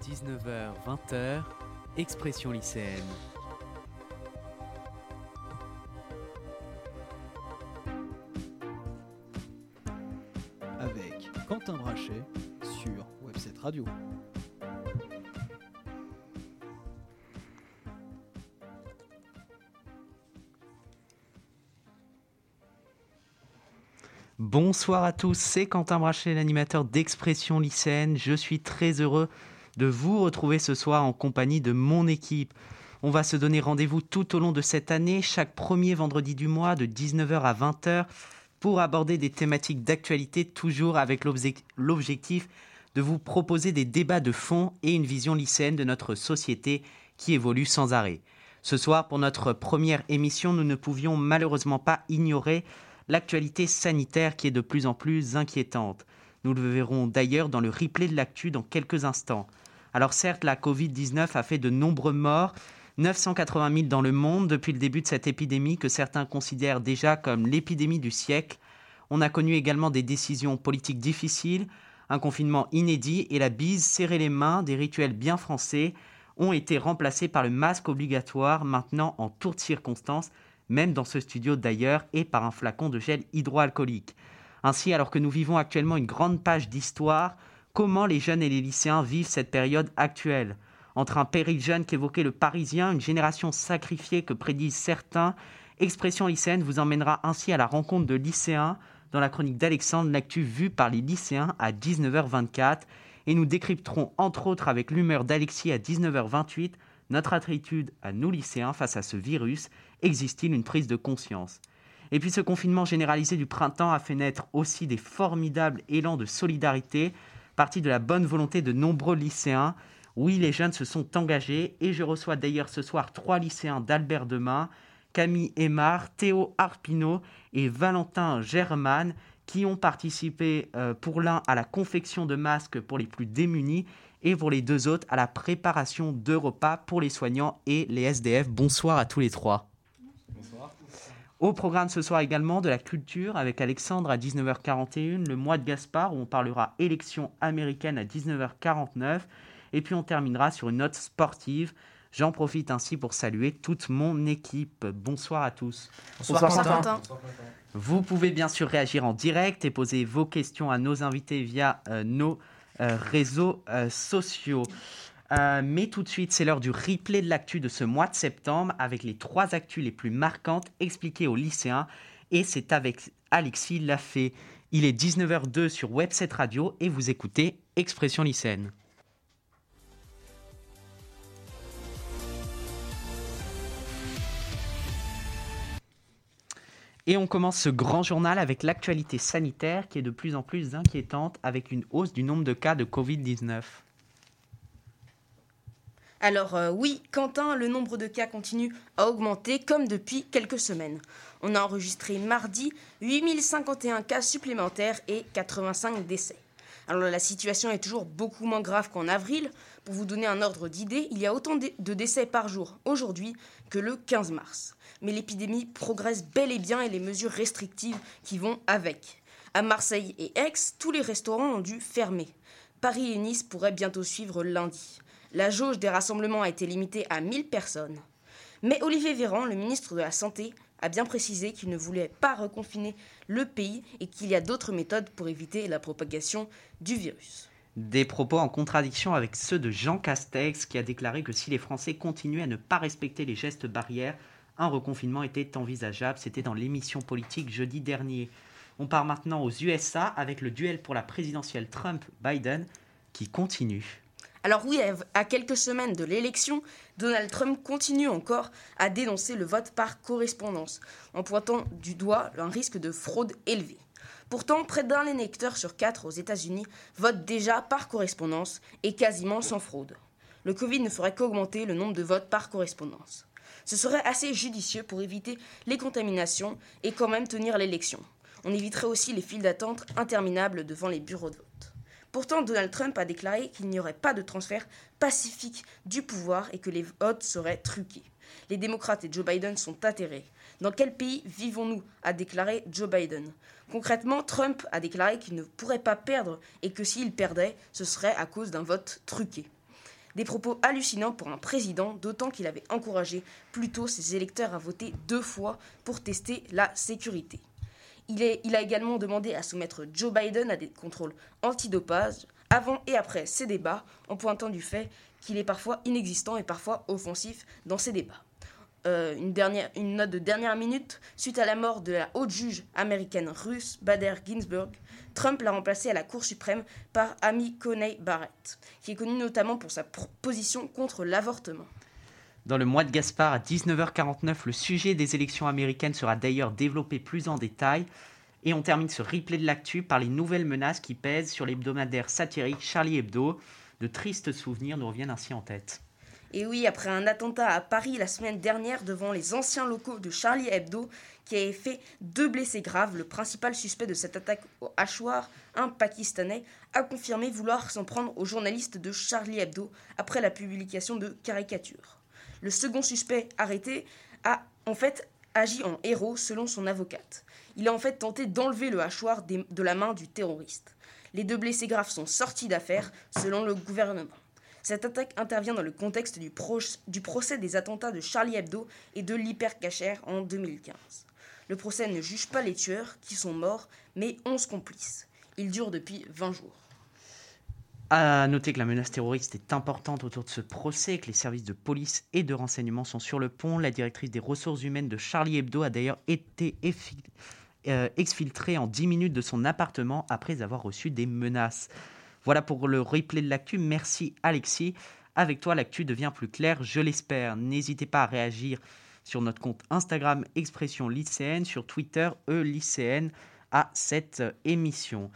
19h-20h, Expression lycéenne. Avec Quentin Brachet sur Webset Radio. Bonsoir à tous, c'est Quentin Brachet, l'animateur d'Expression lycéenne. Je suis très heureux de vous retrouver ce soir en compagnie de mon équipe. On va se donner rendez-vous tout au long de cette année, chaque premier vendredi du mois, de 19h à 20h, pour aborder des thématiques d'actualité, toujours avec l'objectif de vous proposer des débats de fond et une vision lycéenne de notre société qui évolue sans arrêt. Ce soir, pour notre première émission, nous ne pouvions malheureusement pas ignorer l'actualité sanitaire qui est de plus en plus inquiétante. Nous le verrons d'ailleurs dans le replay de l'actu dans quelques instants. Alors certes, la Covid-19 a fait de nombreux morts, 980 000 dans le monde depuis le début de cette épidémie que certains considèrent déjà comme l'épidémie du siècle. On a connu également des décisions politiques difficiles, un confinement inédit et la bise serrer les mains des rituels bien français ont été remplacés par le masque obligatoire maintenant en toutes circonstances même dans ce studio d'ailleurs, et par un flacon de gel hydroalcoolique. Ainsi, alors que nous vivons actuellement une grande page d'histoire, comment les jeunes et les lycéens vivent cette période actuelle? Entre un péril jeune qu'évoquait le Parisien, une génération sacrifiée que prédisent certains, Expression lycéenne vous emmènera ainsi à la rencontre de lycéens dans la chronique d'Alexandre, l'actu vue par les lycéens à 19h24. Et nous décrypterons entre autres avec l'humeur d'Alexis à 19h28 notre attitude à nous lycéens face à ce virus. Existe-t-il une prise de conscience? Et puis ce confinement généralisé du printemps a fait naître aussi des formidables élans de solidarité, partis de la bonne volonté de nombreux lycéens. Oui, les jeunes se sont engagés et je reçois d'ailleurs ce soir trois lycéens d'Albert Demain, Camille Aymar, Théo Arpino et Valentin German qui ont participé euh, pour l'un à la confection de masques pour les plus démunis et pour les deux autres à la préparation de repas pour les soignants et les SDF. Bonsoir à tous les trois. Au programme ce soir également de la culture avec Alexandre à 19h41, le mois de Gaspard où on parlera élection américaine à 19h49 et puis on terminera sur une note sportive. J'en profite ainsi pour saluer toute mon équipe. Bonsoir à tous. Bonsoir, Quentin. Vous pouvez bien sûr réagir en direct et poser vos questions à nos invités via euh, nos euh, réseaux euh, sociaux. Euh, mais tout de suite, c'est l'heure du replay de l'actu de ce mois de septembre avec les trois actus les plus marquantes expliquées aux lycéens. Et c'est avec Alexis Lafay. Il est 19h02 sur Webset Radio et vous écoutez Expression lycéenne. Et on commence ce grand journal avec l'actualité sanitaire qui est de plus en plus inquiétante avec une hausse du nombre de cas de Covid-19. Alors euh, oui, Quentin, le nombre de cas continue à augmenter comme depuis quelques semaines. On a enregistré mardi 8051 cas supplémentaires et 85 décès. Alors la situation est toujours beaucoup moins grave qu'en avril. Pour vous donner un ordre d'idée, il y a autant de décès par jour aujourd'hui que le 15 mars. Mais l'épidémie progresse bel et bien et les mesures restrictives qui vont avec. À Marseille et Aix, tous les restaurants ont dû fermer. Paris et Nice pourraient bientôt suivre lundi. La jauge des rassemblements a été limitée à 1000 personnes. Mais Olivier Véran, le ministre de la Santé, a bien précisé qu'il ne voulait pas reconfiner le pays et qu'il y a d'autres méthodes pour éviter la propagation du virus. Des propos en contradiction avec ceux de Jean Castex qui a déclaré que si les Français continuaient à ne pas respecter les gestes barrières, un reconfinement était envisageable. C'était dans l'émission politique jeudi dernier. On part maintenant aux USA avec le duel pour la présidentielle Trump-Biden qui continue. Alors oui, à quelques semaines de l'élection, Donald Trump continue encore à dénoncer le vote par correspondance, en pointant du doigt un risque de fraude élevé. Pourtant, près d'un électeur sur quatre aux États-Unis vote déjà par correspondance et quasiment sans fraude. Le Covid ne ferait qu'augmenter le nombre de votes par correspondance. Ce serait assez judicieux pour éviter les contaminations et quand même tenir l'élection. On éviterait aussi les files d'attente interminables devant les bureaux de vote. Pourtant, Donald Trump a déclaré qu'il n'y aurait pas de transfert pacifique du pouvoir et que les votes seraient truqués. Les démocrates et Joe Biden sont atterrés. Dans quel pays vivons-nous a déclaré Joe Biden. Concrètement, Trump a déclaré qu'il ne pourrait pas perdre et que s'il perdait, ce serait à cause d'un vote truqué. Des propos hallucinants pour un président, d'autant qu'il avait encouragé plutôt ses électeurs à voter deux fois pour tester la sécurité. Il, a également demandé à soumettre Joe Biden à des contrôles antidopage avant et après ces débats, en pointant du fait qu'il est parfois inexistant et parfois offensif dans ces débats. Euh, une, note de dernière minute, suite à la mort de la haute juge américaine russe Bader Ginsburg, Trump l'a remplacé à la Cour suprême par Amy Coney Barrett, qui est connue notamment pour sa position contre l'avortement. Dans le mois de Gaspard à 19h49, le sujet des élections américaines sera d'ailleurs développé plus en détail. Et on termine ce replay de l'actu par les nouvelles menaces qui pèsent sur l'hebdomadaire satirique Charlie Hebdo. De tristes souvenirs nous reviennent ainsi en tête. Et oui, après un attentat à Paris la semaine dernière devant les anciens locaux de Charlie Hebdo, qui avait fait deux blessés graves, le principal suspect de cette attaque au hachoir, un Pakistanais, a confirmé vouloir s'en prendre aux journalistes de Charlie Hebdo après la publication de caricatures. Le second suspect arrêté a en fait agi en héros selon son avocate. Il a en fait tenté d'enlever le hachoir de la main du terroriste. Les deux blessés graves sont sortis d'affaire selon le gouvernement. Cette attaque intervient dans le contexte du, procès des attentats de Charlie Hebdo et de l'hypercacher en 2015. Le procès ne juge pas les tueurs, qui sont morts, mais 11 complices. Il dure depuis 20 jours. À noter que la menace terroriste est importante autour de ce procès, que les services de police et de renseignement sont sur le pont. La directrice des ressources humaines de Charlie Hebdo a d'ailleurs été euh, exfiltrée en 10 minutes de son appartement après avoir reçu des menaces. Voilà pour le replay de l'actu. Merci Alexis. Avec toi, l'actu devient plus claire, je l'espère. N'hésitez pas à réagir sur notre compte Instagram Expression lycéenne, sur Twitter E lycéenne à cette émission.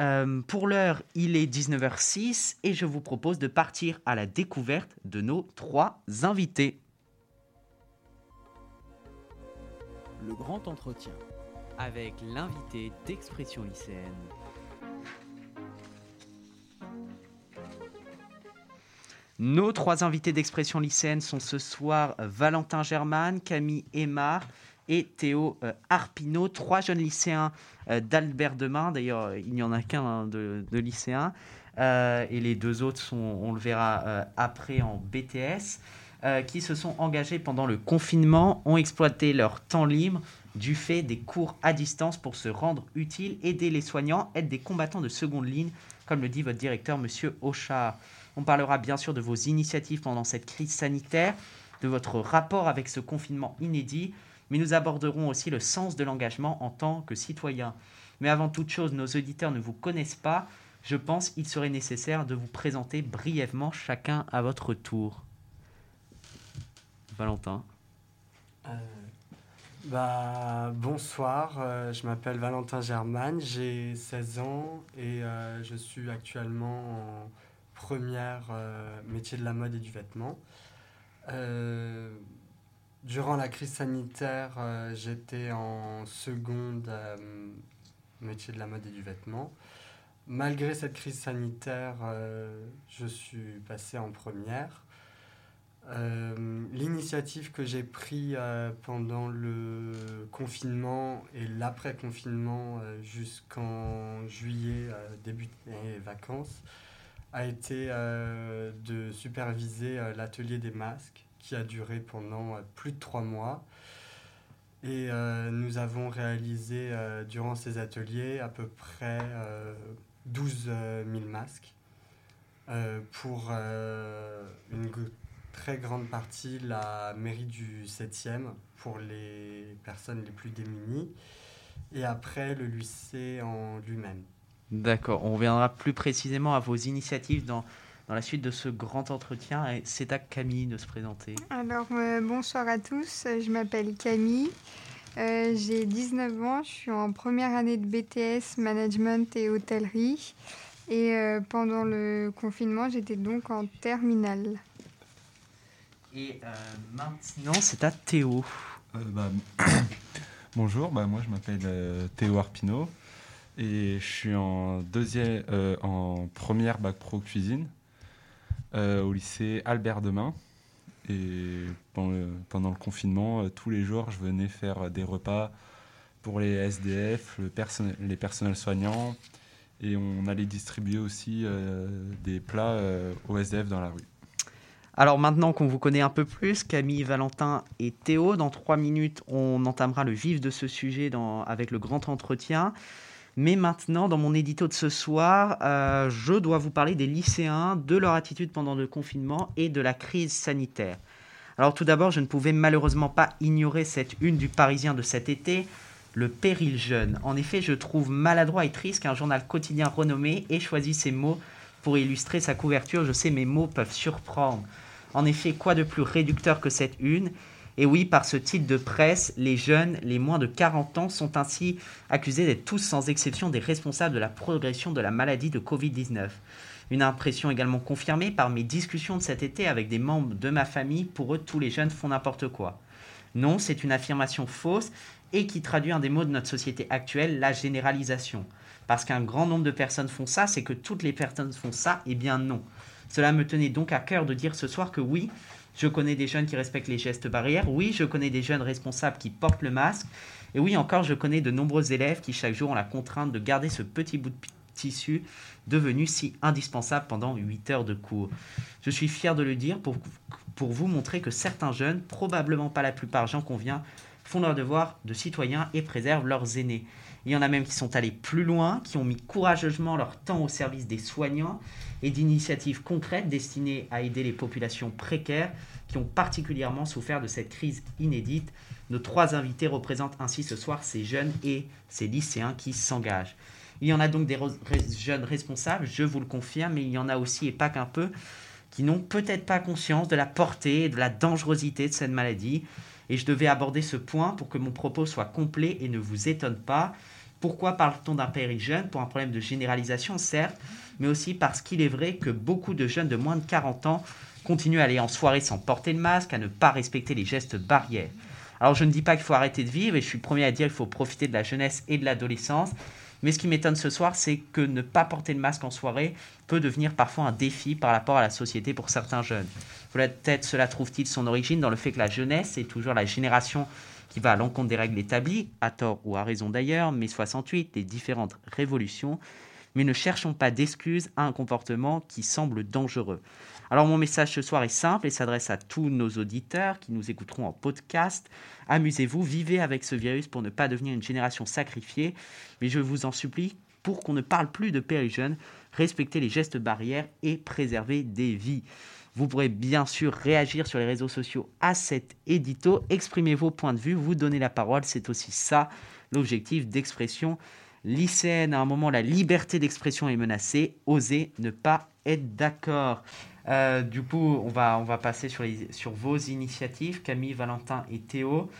Euh, pour l'heure, il est 19h06 et je vous propose de partir à la découverte de nos trois invités. Le grand entretien. Avec l'invité d'Expression lycéenne. Nos trois invités d'expression lycéenne sont ce soir Valentin Germain, Camille Aymar et Théo euh, Arpino, trois jeunes lycéens euh, d'Albert Demain. D'ailleurs, il n'y en a qu'un hein, de, lycéens. Euh, et les deux autres sont, on le verra après en BTS, qui se sont engagés pendant le confinement, ont exploité leur temps libre du fait des cours à distance pour se rendre utile, aider les soignants, être des combattants de seconde ligne, comme le dit votre directeur, Monsieur Auchard. On parlera bien sûr de vos initiatives pendant cette crise sanitaire, de votre rapport avec ce confinement inédit, mais nous aborderons aussi le sens de l'engagement en tant que citoyen. Mais avant toute chose, nos auditeurs ne vous connaissent pas. Je pense qu'il serait nécessaire de vous présenter brièvement chacun à votre tour. Valentin. Euh, bah, bonsoir, euh, je m'appelle Valentin Germain, j'ai 16 ans et euh, je suis actuellement en première métier de la mode et du vêtement. Euh, durant la crise sanitaire, euh, j'étais en seconde métier de la mode et du vêtement. Malgré cette crise sanitaire, je suis passé en première. L'initiative que j'ai prise pendant le confinement et l'après-confinement jusqu'en juillet, début des vacances, a été euh, de superviser euh, l'atelier des masques qui a duré pendant euh, plus de trois mois. Et nous avons réalisé durant ces ateliers à peu près 12 000 masques pour une très grande partie la mairie du 7e pour les personnes les plus démunies et après le lycée en lui-même. D'accord, on reviendra plus précisément à vos initiatives dans, dans la suite de ce grand entretien. Et c'est à Camille de se présenter. Alors, euh, bonsoir à tous, je m'appelle Camille, euh, j'ai 19 ans, je suis en première année de BTS Management et Hôtellerie. Et euh, pendant le confinement, j'étais donc en terminale. Et maintenant, c'est à Théo. Bah, bonjour, bah, moi je m'appelle Théo Arpino. Et je suis en, deuxième, euh, en première bac pro cuisine euh, au lycée Albert Demain. Et pendant le, confinement, euh, tous les jours, je venais faire des repas pour les SDF, le les personnels soignants Et on allait distribuer aussi des plats au SDF dans la rue. Alors maintenant qu'on vous connaît un peu plus, Camille, Valentin et Théo, dans trois minutes, on entamera le vif de ce sujet avec le grand entretien. Mais maintenant, dans mon édito de ce soir, euh, je dois vous parler des lycéens, de leur attitude pendant le confinement et de la crise sanitaire. Alors tout d'abord, je ne pouvais malheureusement pas ignorer cette une du Parisien de cet été, le péril jeune. En effet, je trouve maladroit et triste qu'un journal quotidien renommé ait choisi ces mots pour illustrer sa couverture. Je sais, mes mots peuvent surprendre. En effet, quoi de plus réducteur que cette une? Et oui, par ce titre de presse, les jeunes, les moins de 40 ans, sont ainsi accusés d'être tous sans exception des responsables de la progression de la maladie de Covid-19. Une impression également confirmée par mes discussions de cet été avec des membres de ma famille. Pour eux, tous les jeunes font n'importe quoi. Non, c'est une affirmation fausse et qui traduit un des mots de notre société actuelle, la généralisation. Parce qu'un grand nombre de personnes font ça, c'est que toutes les personnes font ça Eh bien non. Cela me tenait donc à cœur de dire ce soir que oui, je connais des jeunes qui respectent les gestes barrières, oui, je connais des jeunes responsables qui portent le masque, et oui, encore, je connais de nombreux élèves qui chaque jour ont la contrainte de garder ce petit bout de tissu devenu si indispensable pendant 8 heures de cours. Je suis fier de le dire pour, pour vous montrer que certains jeunes, probablement pas la plupart, j'en conviens, font leur devoir de citoyens et préservent leurs aînés. Il y en a même qui sont allés plus loin, qui ont mis courageusement leur temps au service des soignants et d'initiatives concrètes destinées à aider les populations précaires qui ont particulièrement souffert de cette crise inédite. Nos trois invités représentent ainsi ce soir ces jeunes et ces lycéens qui s'engagent. Il y en a donc des jeunes responsables, je vous le confirme, mais il y en a aussi, et pas qu'un peu, qui n'ont peut-être pas conscience de la portée et de la dangerosité de cette maladie. Et je devais aborder ce point pour que mon propos soit complet et ne vous étonne pas. Pourquoi parle-t-on d'un péril jeune Pour un problème de généralisation, certes, mais aussi parce qu'il est vrai que beaucoup de jeunes de moins de 40 ans continuent à aller en soirée sans porter le masque, à ne pas respecter les gestes barrières. Alors je ne dis pas qu'il faut arrêter de vivre, et je suis premier à dire qu'il faut profiter de la jeunesse et de l'adolescence, mais ce qui m'étonne ce soir, c'est que ne pas porter le masque en soirée peut devenir parfois un défi par rapport à la société pour certains jeunes. Peut-être cela trouve-t-il son origine dans le fait que la jeunesse est toujours la génération qui va à l'encontre des règles établies, à tort ou à raison d'ailleurs, mais 68, les différentes révolutions, mais ne cherchons pas d'excuses à un comportement qui semble dangereux. Alors mon message ce soir est simple et s'adresse à tous nos auditeurs qui nous écouteront en podcast. Amusez-vous, vivez avec ce virus pour ne pas devenir une génération sacrifiée, mais je vous en supplie, pour qu'on ne parle plus de jeunes, respectez les gestes barrières et préservez des vies. Vous pourrez bien sûr réagir sur les réseaux sociaux à cet édito, exprimer vos points de vue, vous donner la parole, c'est aussi ça l'objectif d'expression lycéenne. À un moment, la liberté d'expression est menacée, osez ne pas être d'accord. Euh, du coup, on va, on va passer sur, vos initiatives, Camille, Valentin et Théo.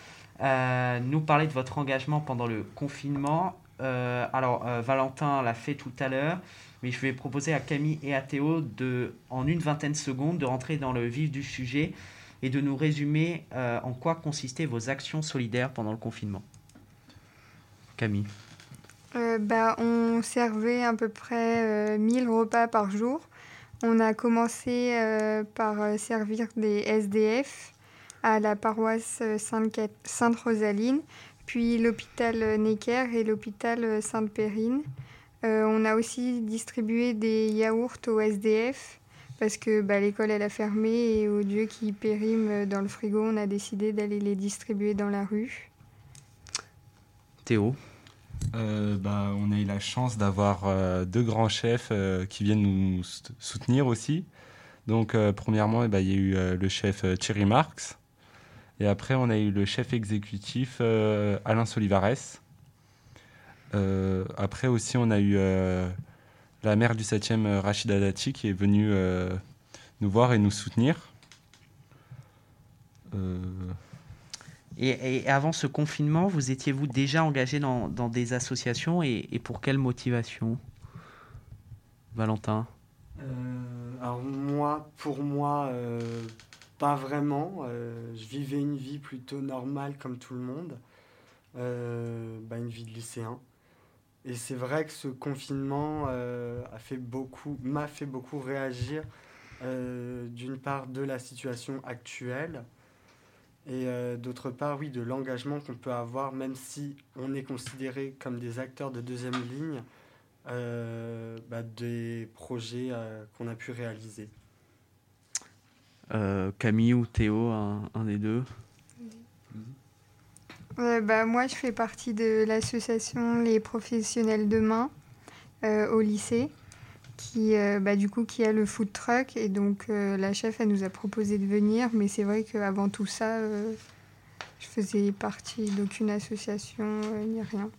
Euh, nous parler de votre engagement pendant le confinement. Euh, alors, Valentin l'a fait tout à l'heure mais je vais proposer à Camille et à Théo de, en une vingtaine de secondes, de rentrer dans le vif du sujet et de nous résumer euh, en quoi consistaient vos actions solidaires pendant le confinement. Camille. Euh, bah, on servait à peu près 1000 euh, repas par jour. On a commencé par servir des SDF à la paroisse Sainte-Rosaline, puis l'hôpital Necker et l'hôpital Sainte-Périne. Euh, on a aussi distribué des yaourts au SDF parce que bah, l'école elle a fermé et au Dieu qui périment dans le frigo, on a décidé d'aller les distribuer dans la rue. Théo euh, bah, On a eu la chance d'avoir euh, deux grands chefs qui viennent nous soutenir aussi. Donc premièrement, eh ben, il y a eu le chef Thierry Marx et après on a eu le chef exécutif Alain Solivares. Euh, après aussi, on a eu euh, la mère du 7e, euh, Rachida Dati, qui est venue nous voir et nous soutenir. Et, avant ce confinement, vous étiez-vous déjà engagé dans, des associations et, pour quelle motivation? Valentin? Alors moi, pour moi, pas vraiment. je vivais une vie plutôt normale comme tout le monde. Bah, une vie de lycéen. Et c'est vrai que ce confinement euh, a fait beaucoup, m'a fait beaucoup réagir, euh, d'une part de la situation actuelle, et euh, d'autre part, oui, de l'engagement qu'on peut avoir, même si on est considéré comme des acteurs de deuxième ligne, bah, des projets qu'on a pu réaliser. Camille ou Théo, un, des deux? Bah, Moi, je fais partie de l'association Les Professionnels Demain au lycée qui, euh, bah, du coup, qui a le food truck. Et donc, euh, la chef, elle nous a proposé de venir. Mais c'est vrai qu'avant tout ça, euh, je faisais partie d'aucune association ni rien.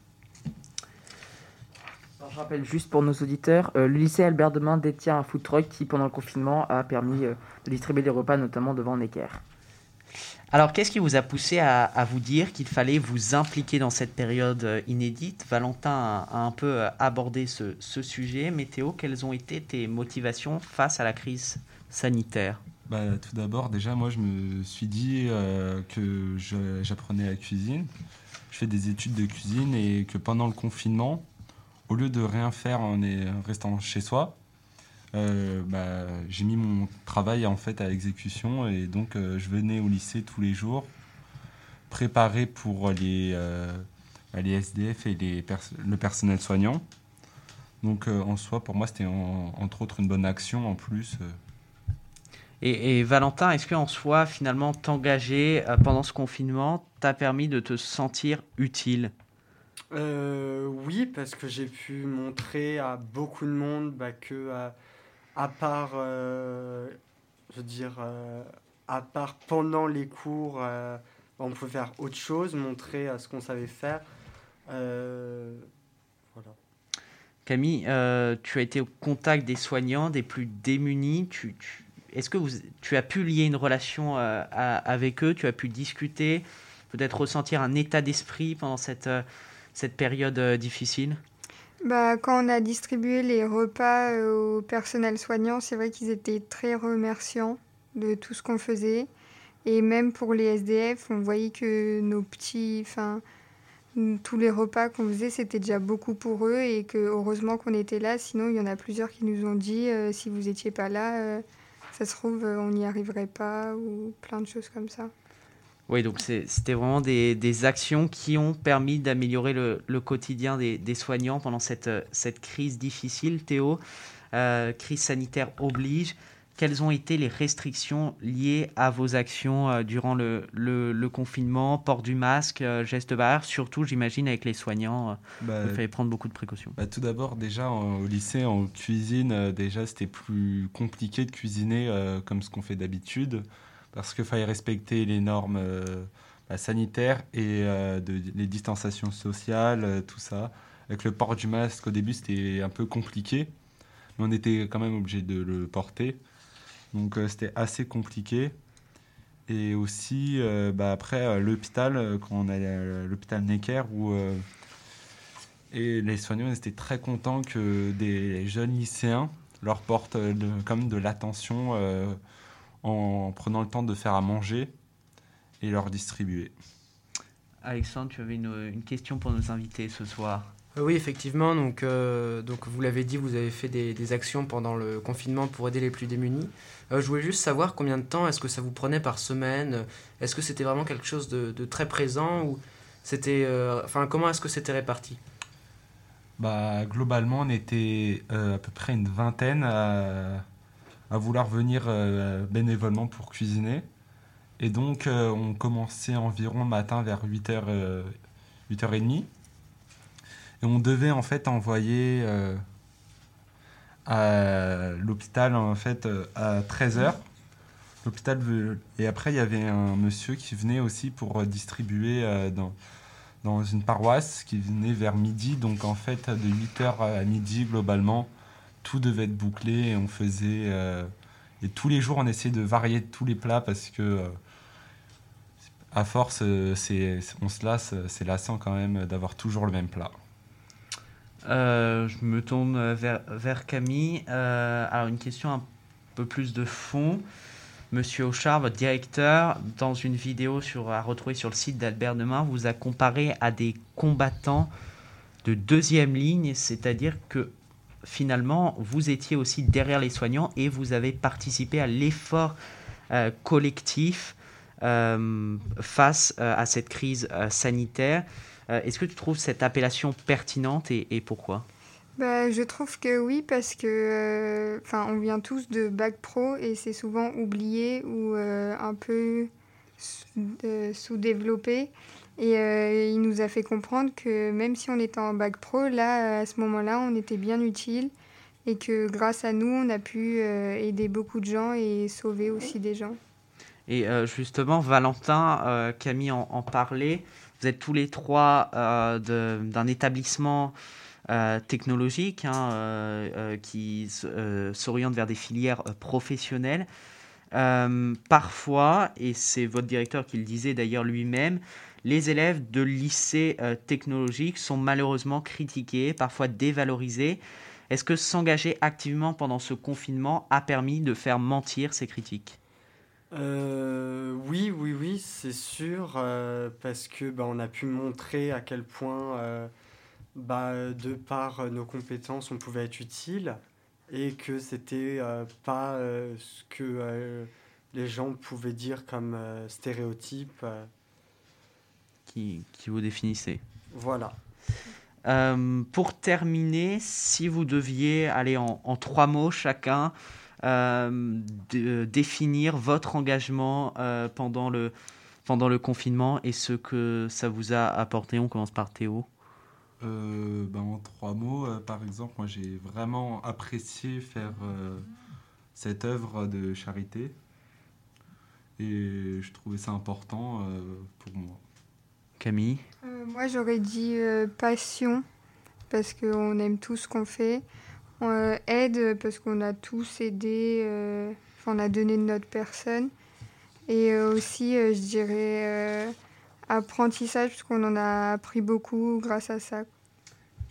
je rappelle juste pour nos auditeurs, le lycée Albert Demain détient un food truck qui, pendant le confinement, a permis de distribuer des repas, notamment devant Necker. Alors, qu'est-ce qui vous a poussé à, vous dire qu'il fallait vous impliquer dans cette période euh, inédite? Valentin a, un peu euh, abordé ce, sujet. Météo, quelles ont été tes motivations face à la crise sanitaire? Bah, Tout d'abord, déjà, moi, je me suis dit euh, que j'apprenais la cuisine. Je fais des études de cuisine et que pendant le confinement, au lieu de rien faire en restant chez soi, euh, bah, j'ai mis mon travail en fait à exécution et donc euh, je venais au lycée tous les jours préparer pour les, euh, les SDF et les le personnel soignant. Donc en soi, pour moi, c'était entre autres une bonne action en plus. Et, et, Valentin, est-ce qu'en soi, finalement, t'engager pendant ce confinement t'a permis de te sentir utile? Oui, parce que j'ai pu montrer à beaucoup de monde bah, que à part, euh, je veux dire, euh, à part pendant les cours, euh, on pouvait faire autre chose, montrer ce qu'on savait faire. voilà. Camille, tu as été au contact des soignants, des plus démunis. Tu, Est-ce que tu as pu lier une relation avec eux? Tu as pu discuter, peut-être ressentir un état d'esprit pendant cette, cette période difficile? Bah, quand on a distribué les repas euh, au personnel soignant, c'est vrai qu'ils étaient très remerciants de tout ce qu'on faisait. Et même pour les SDF, on voyait que nos petits, enfin, tous les repas qu'on faisait, c'était déjà beaucoup pour eux et que heureusement qu'on était là. Sinon, il y en a plusieurs qui nous ont dit euh, si vous n'étiez pas là, euh, ça se trouve, on n'y arriverait pas ou plein de choses comme ça. Oui, donc c'était vraiment des, actions qui ont permis d'améliorer le, quotidien des, soignants pendant cette, cette crise difficile. Théo, euh, crise sanitaire oblige. Quelles ont été les restrictions liées à vos actions euh, durant le, le, confinement? Port du masque, euh, geste barrière, surtout j'imagine avec les soignants, bah, il fallait prendre beaucoup de précautions. Bah, tout d'abord, déjà au lycée, en cuisine, déjà c'était plus compliqué de cuisiner comme ce qu'on fait d'habitude parce qu'il fallait respecter les normes euh, bah, sanitaires et euh, de, les distanciations sociales, euh, tout ça. Avec le port du masque, au début, c'était un peu compliqué, mais on était quand même obligé de le porter. Donc c'était assez compliqué. Et aussi, bah, après, l'hôpital, quand on allait à l'hôpital Necker, où et les soignants étaient très contents que des jeunes lycéens leur portent comme de l'attention en prenant le temps de faire à manger et leur distribuer. Alexandre, tu avais une, question pour nos invités ce soir. Euh, oui, effectivement. Donc, euh, donc vous l'avez dit, vous avez fait des, actions pendant le confinement pour aider les plus démunis. Euh, je voulais juste savoir combien de temps est-ce que ça vous prenait par semaine? Est-ce que c'était vraiment quelque chose de, très présent ou c'était, enfin, comment est-ce que c'était réparti? Bah, globalement, on était à peu près une vingtaine à, à vouloir venir euh, bénévolement pour cuisiner. Et donc, euh, on commençait environ le matin vers 8h, 8h30. Et on devait en fait envoyer euh, à l'hôpital en fait à 13h. L'hôpital et après il y avait un monsieur qui venait aussi pour distribuer dans dans une paroisse qui venait vers midi donc en fait de 8h à midi globalement tout devait être bouclé et on faisait. Euh, et tous les jours, on essayait de varier tous les plats parce que, euh, à force, euh, on se lasse, c'est lassant quand même d'avoir toujours le même plat. je me tourne vers, vers Camille. alors, une question un peu plus de fond. Monsieur Auchard, votre directeur, dans une vidéo sur, à retrouver sur le site d'Albert Demain, vous a comparé à des combattants de deuxième ligne, c'est-à-dire que finalement, vous étiez aussi derrière les soignants et vous avez participé à l'effort euh, collectif euh, face euh, à cette crise sanitaire. Est-ce que tu trouves cette appellation pertinente et, pourquoi? Bah, je trouve que oui, parce que enfin, on vient tous de bac pro et c'est souvent oublié ou un peu sous-développé. Et il nous a fait comprendre que même si on était en bac pro, là, à ce moment-là, on était bien utile et que grâce à nous, on a pu aider beaucoup de gens et sauver aussi des gens. Et justement, Valentin, Camille en, en, parlait. Vous êtes tous les trois d'un établissement euh, technologiques hein, euh, euh, qui s'orientent vers des filières professionnelles. parfois, et c'est votre directeur qui le disait d'ailleurs lui-même, les élèves de lycées technologiques sont malheureusement critiqués, parfois dévalorisés. Est-ce que s'engager activement pendant ce confinement a permis de faire mentir ces critiques? Oui, oui, oui, c'est sûr, parce que bah, on a pu montrer à quel point bah, de par nos compétences, on pouvait être utile et que c'était euh, pas euh, ce que euh, les gens pouvaient dire comme stéréotype. Qui, qui, vous définissait. Voilà. pour terminer, si vous deviez aller en, en trois mots chacun, de, définir votre engagement pendant, le, pendant le confinement et ce que ça vous a apporté, on commence par Théo. Euh, ben, en trois mots, euh, par exemple, moi j'ai vraiment apprécié faire euh, cette œuvre de charité et je trouvais ça important pour moi. Camille Moi j'aurais dit passion parce qu'on aime tout ce qu'on fait. aide parce qu'on a tous aidé, on a donné de notre personne. Et aussi, je dirais apprentissage, parce qu'on en a appris beaucoup grâce à ça.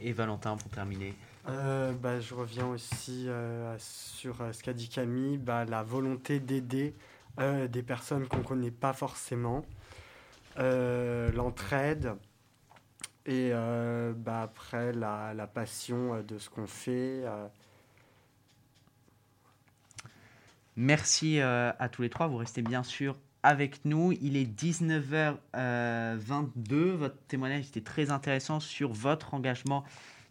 Et Valentin, pour terminer euh, bah, Je reviens aussi euh, sur euh, ce qu'a dit Camille, bah, la volonté d'aider des personnes qu'on ne connaît pas forcément, l'entraide, et bah, après la, la passion de ce qu'on fait. Merci à tous les trois. Vous restez bien sûr avec nous. Il est 19h22. Euh, votre témoignage était très intéressant sur votre engagement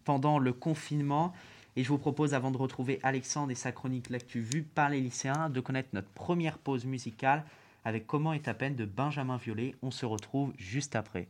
pendant le confinement. Et je vous propose, avant de retrouver Alexandre et sa chronique L'actu vue par les lycéens, de connaître notre première pause musicale avec Comment est à peine de Benjamin Violet. On se retrouve juste après.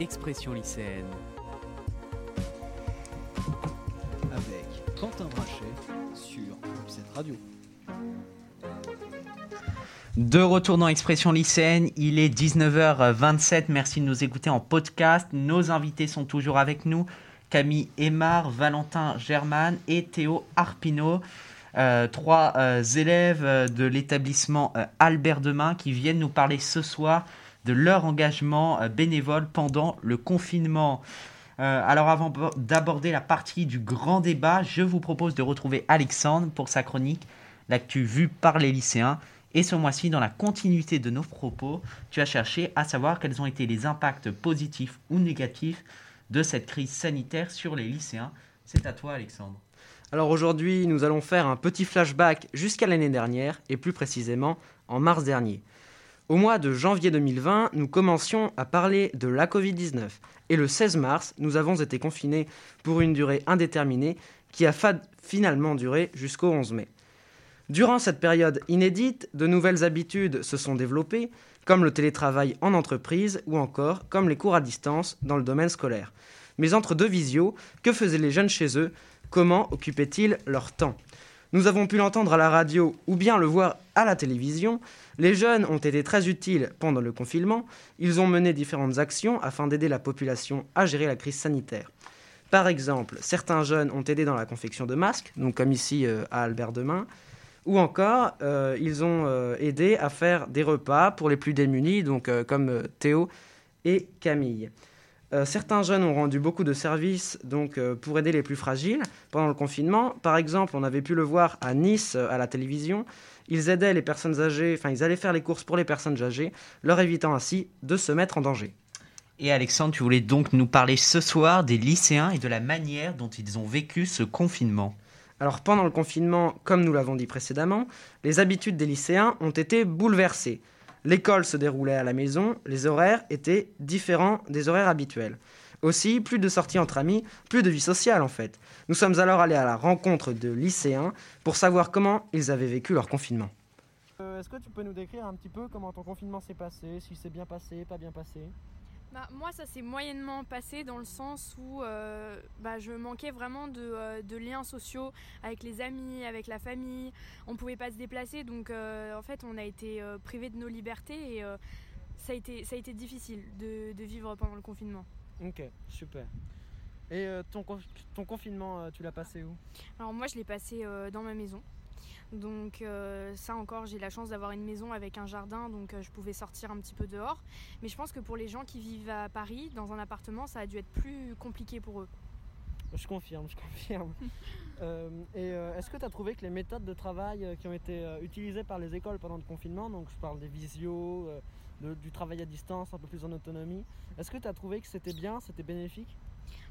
Expression lycéenne. Avec Quentin Brachet sur cette radio. De retour dans Expression lycéenne, il est 19h27. Merci de nous écouter en podcast. Nos invités sont toujours avec nous Camille Aymar, Valentin German et Théo Arpino. Euh, trois euh, élèves euh, de l'établissement euh, Albert Demain qui viennent nous parler ce soir de leur engagement euh, bénévole pendant le confinement. Euh, alors avant bo- d'aborder la partie du grand débat, je vous propose de retrouver Alexandre pour sa chronique L'actu vue par les lycéens. Et ce mois-ci, dans la continuité de nos propos, tu as cherché à savoir quels ont été les impacts positifs ou négatifs de cette crise sanitaire sur les lycéens. C'est à toi Alexandre. Alors aujourd'hui, nous allons faire un petit flashback jusqu'à l'année dernière, et plus précisément en mars dernier. Au mois de janvier 2020, nous commencions à parler de la Covid-19, et le 16 mars, nous avons été confinés pour une durée indéterminée qui a finalement duré jusqu'au 11 mai. Durant cette période inédite, de nouvelles habitudes se sont développées, comme le télétravail en entreprise ou encore comme les cours à distance dans le domaine scolaire. Mais entre deux visios, que faisaient les jeunes chez eux? Comment occupaient-ils leur temps? Nous avons pu l'entendre à la radio ou bien le voir à la télévision. Les jeunes ont été très utiles pendant le confinement. Ils ont mené différentes actions afin d'aider la population à gérer la crise sanitaire. Par exemple, certains jeunes ont aidé dans la confection de masques, comme ici euh, à Albert Demain, ou encore euh, ils ont euh, aidé à faire des repas pour les plus démunis, donc comme Théo et Camille. Euh, certains jeunes ont rendu beaucoup de services donc, euh, pour aider les plus fragiles pendant le confinement. Par exemple, on avait pu le voir à Nice euh, à la télévision. Ils aidaient les personnes âgées, enfin ils allaient faire les courses pour les personnes âgées, leur évitant ainsi de se mettre en danger. Et Alexandre, tu voulais donc nous parler ce soir des lycéens et de la manière dont ils ont vécu ce confinement. Alors pendant le confinement, comme nous l'avons dit précédemment, les habitudes des lycéens ont été bouleversées. L'école se déroulait à la maison, les horaires étaient différents des horaires habituels. Aussi, plus de sorties entre amis, plus de vie sociale en fait. Nous sommes alors allés à la rencontre de lycéens pour savoir comment ils avaient vécu leur confinement. Euh, Est-ce que tu peux nous décrire un petit peu comment ton confinement s'est passé, si c'est bien passé, pas bien passé? Bah, moi, ça s'est moyennement passé dans le sens où euh, bah, je manquais vraiment de, euh, de liens sociaux avec les amis, avec la famille. On pouvait pas se déplacer, donc euh, en fait, on a été privés de nos libertés et ça, a été, ça a été difficile de, de vivre pendant le confinement. Ok, super. Et ton, ton confinement, tu l'as passé où? Alors moi je l'ai passé dans ma maison. Donc euh, ça encore j'ai la chance d'avoir une maison avec un jardin donc euh, je pouvais sortir un petit peu dehors. Mais je pense que pour les gens qui vivent à Paris dans un appartement ça a dû être plus compliqué pour eux. Je confirme, je confirme. Euh, et est-ce que tu as trouvé que les méthodes de travail qui ont été utilisées par les écoles pendant le confinement, donc je parle des visios, de- du travail à distance, un peu plus en autonomie, est-ce que tu as trouvé que c'était bien, c'était bénéfique?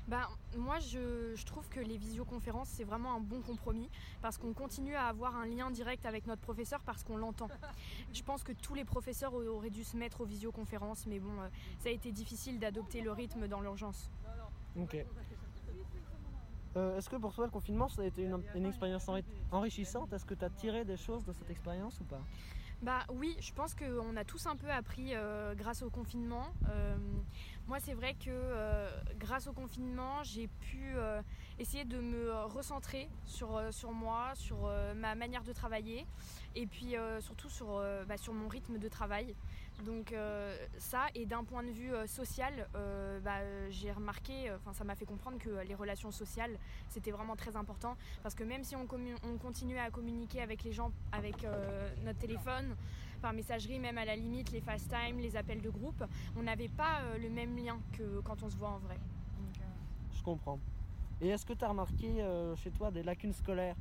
Bah, moi, je, je trouve que les visioconférences, c'est vraiment un bon compromis parce qu'on continue à avoir un lien direct avec notre professeur parce qu'on l'entend. Je pense que tous les professeurs au- auraient dû se mettre aux visioconférences, mais bon, euh, ça a été difficile d'adopter le rythme dans l'urgence. Ok. Euh, est-ce que pour toi le confinement ça a été une, une expérience enri- enrichissante? Est-ce que tu as tiré des choses de cette expérience ou pas? Bah oui, je pense qu'on a tous un peu appris euh, grâce au confinement. Euh, moi, c'est vrai que euh, grâce au confinement, j'ai pu essayer de me recentrer sur, sur moi, sur ma manière de travailler et puis surtout sur, bah, sur mon rythme de travail. Donc euh, ça, et d'un point de vue euh, social, euh, bah, j'ai remarqué, enfin ça m'a fait comprendre que les relations sociales, c'était vraiment très important parce que même si on, continuait à communiquer avec les gens avec notre téléphone, par messagerie, même à la limite les FaceTime, les appels de groupe, on n'avait pas le même lien que quand on se voit en vrai. Je comprends. Et est-ce que tu as remarqué chez toi des lacunes scolaires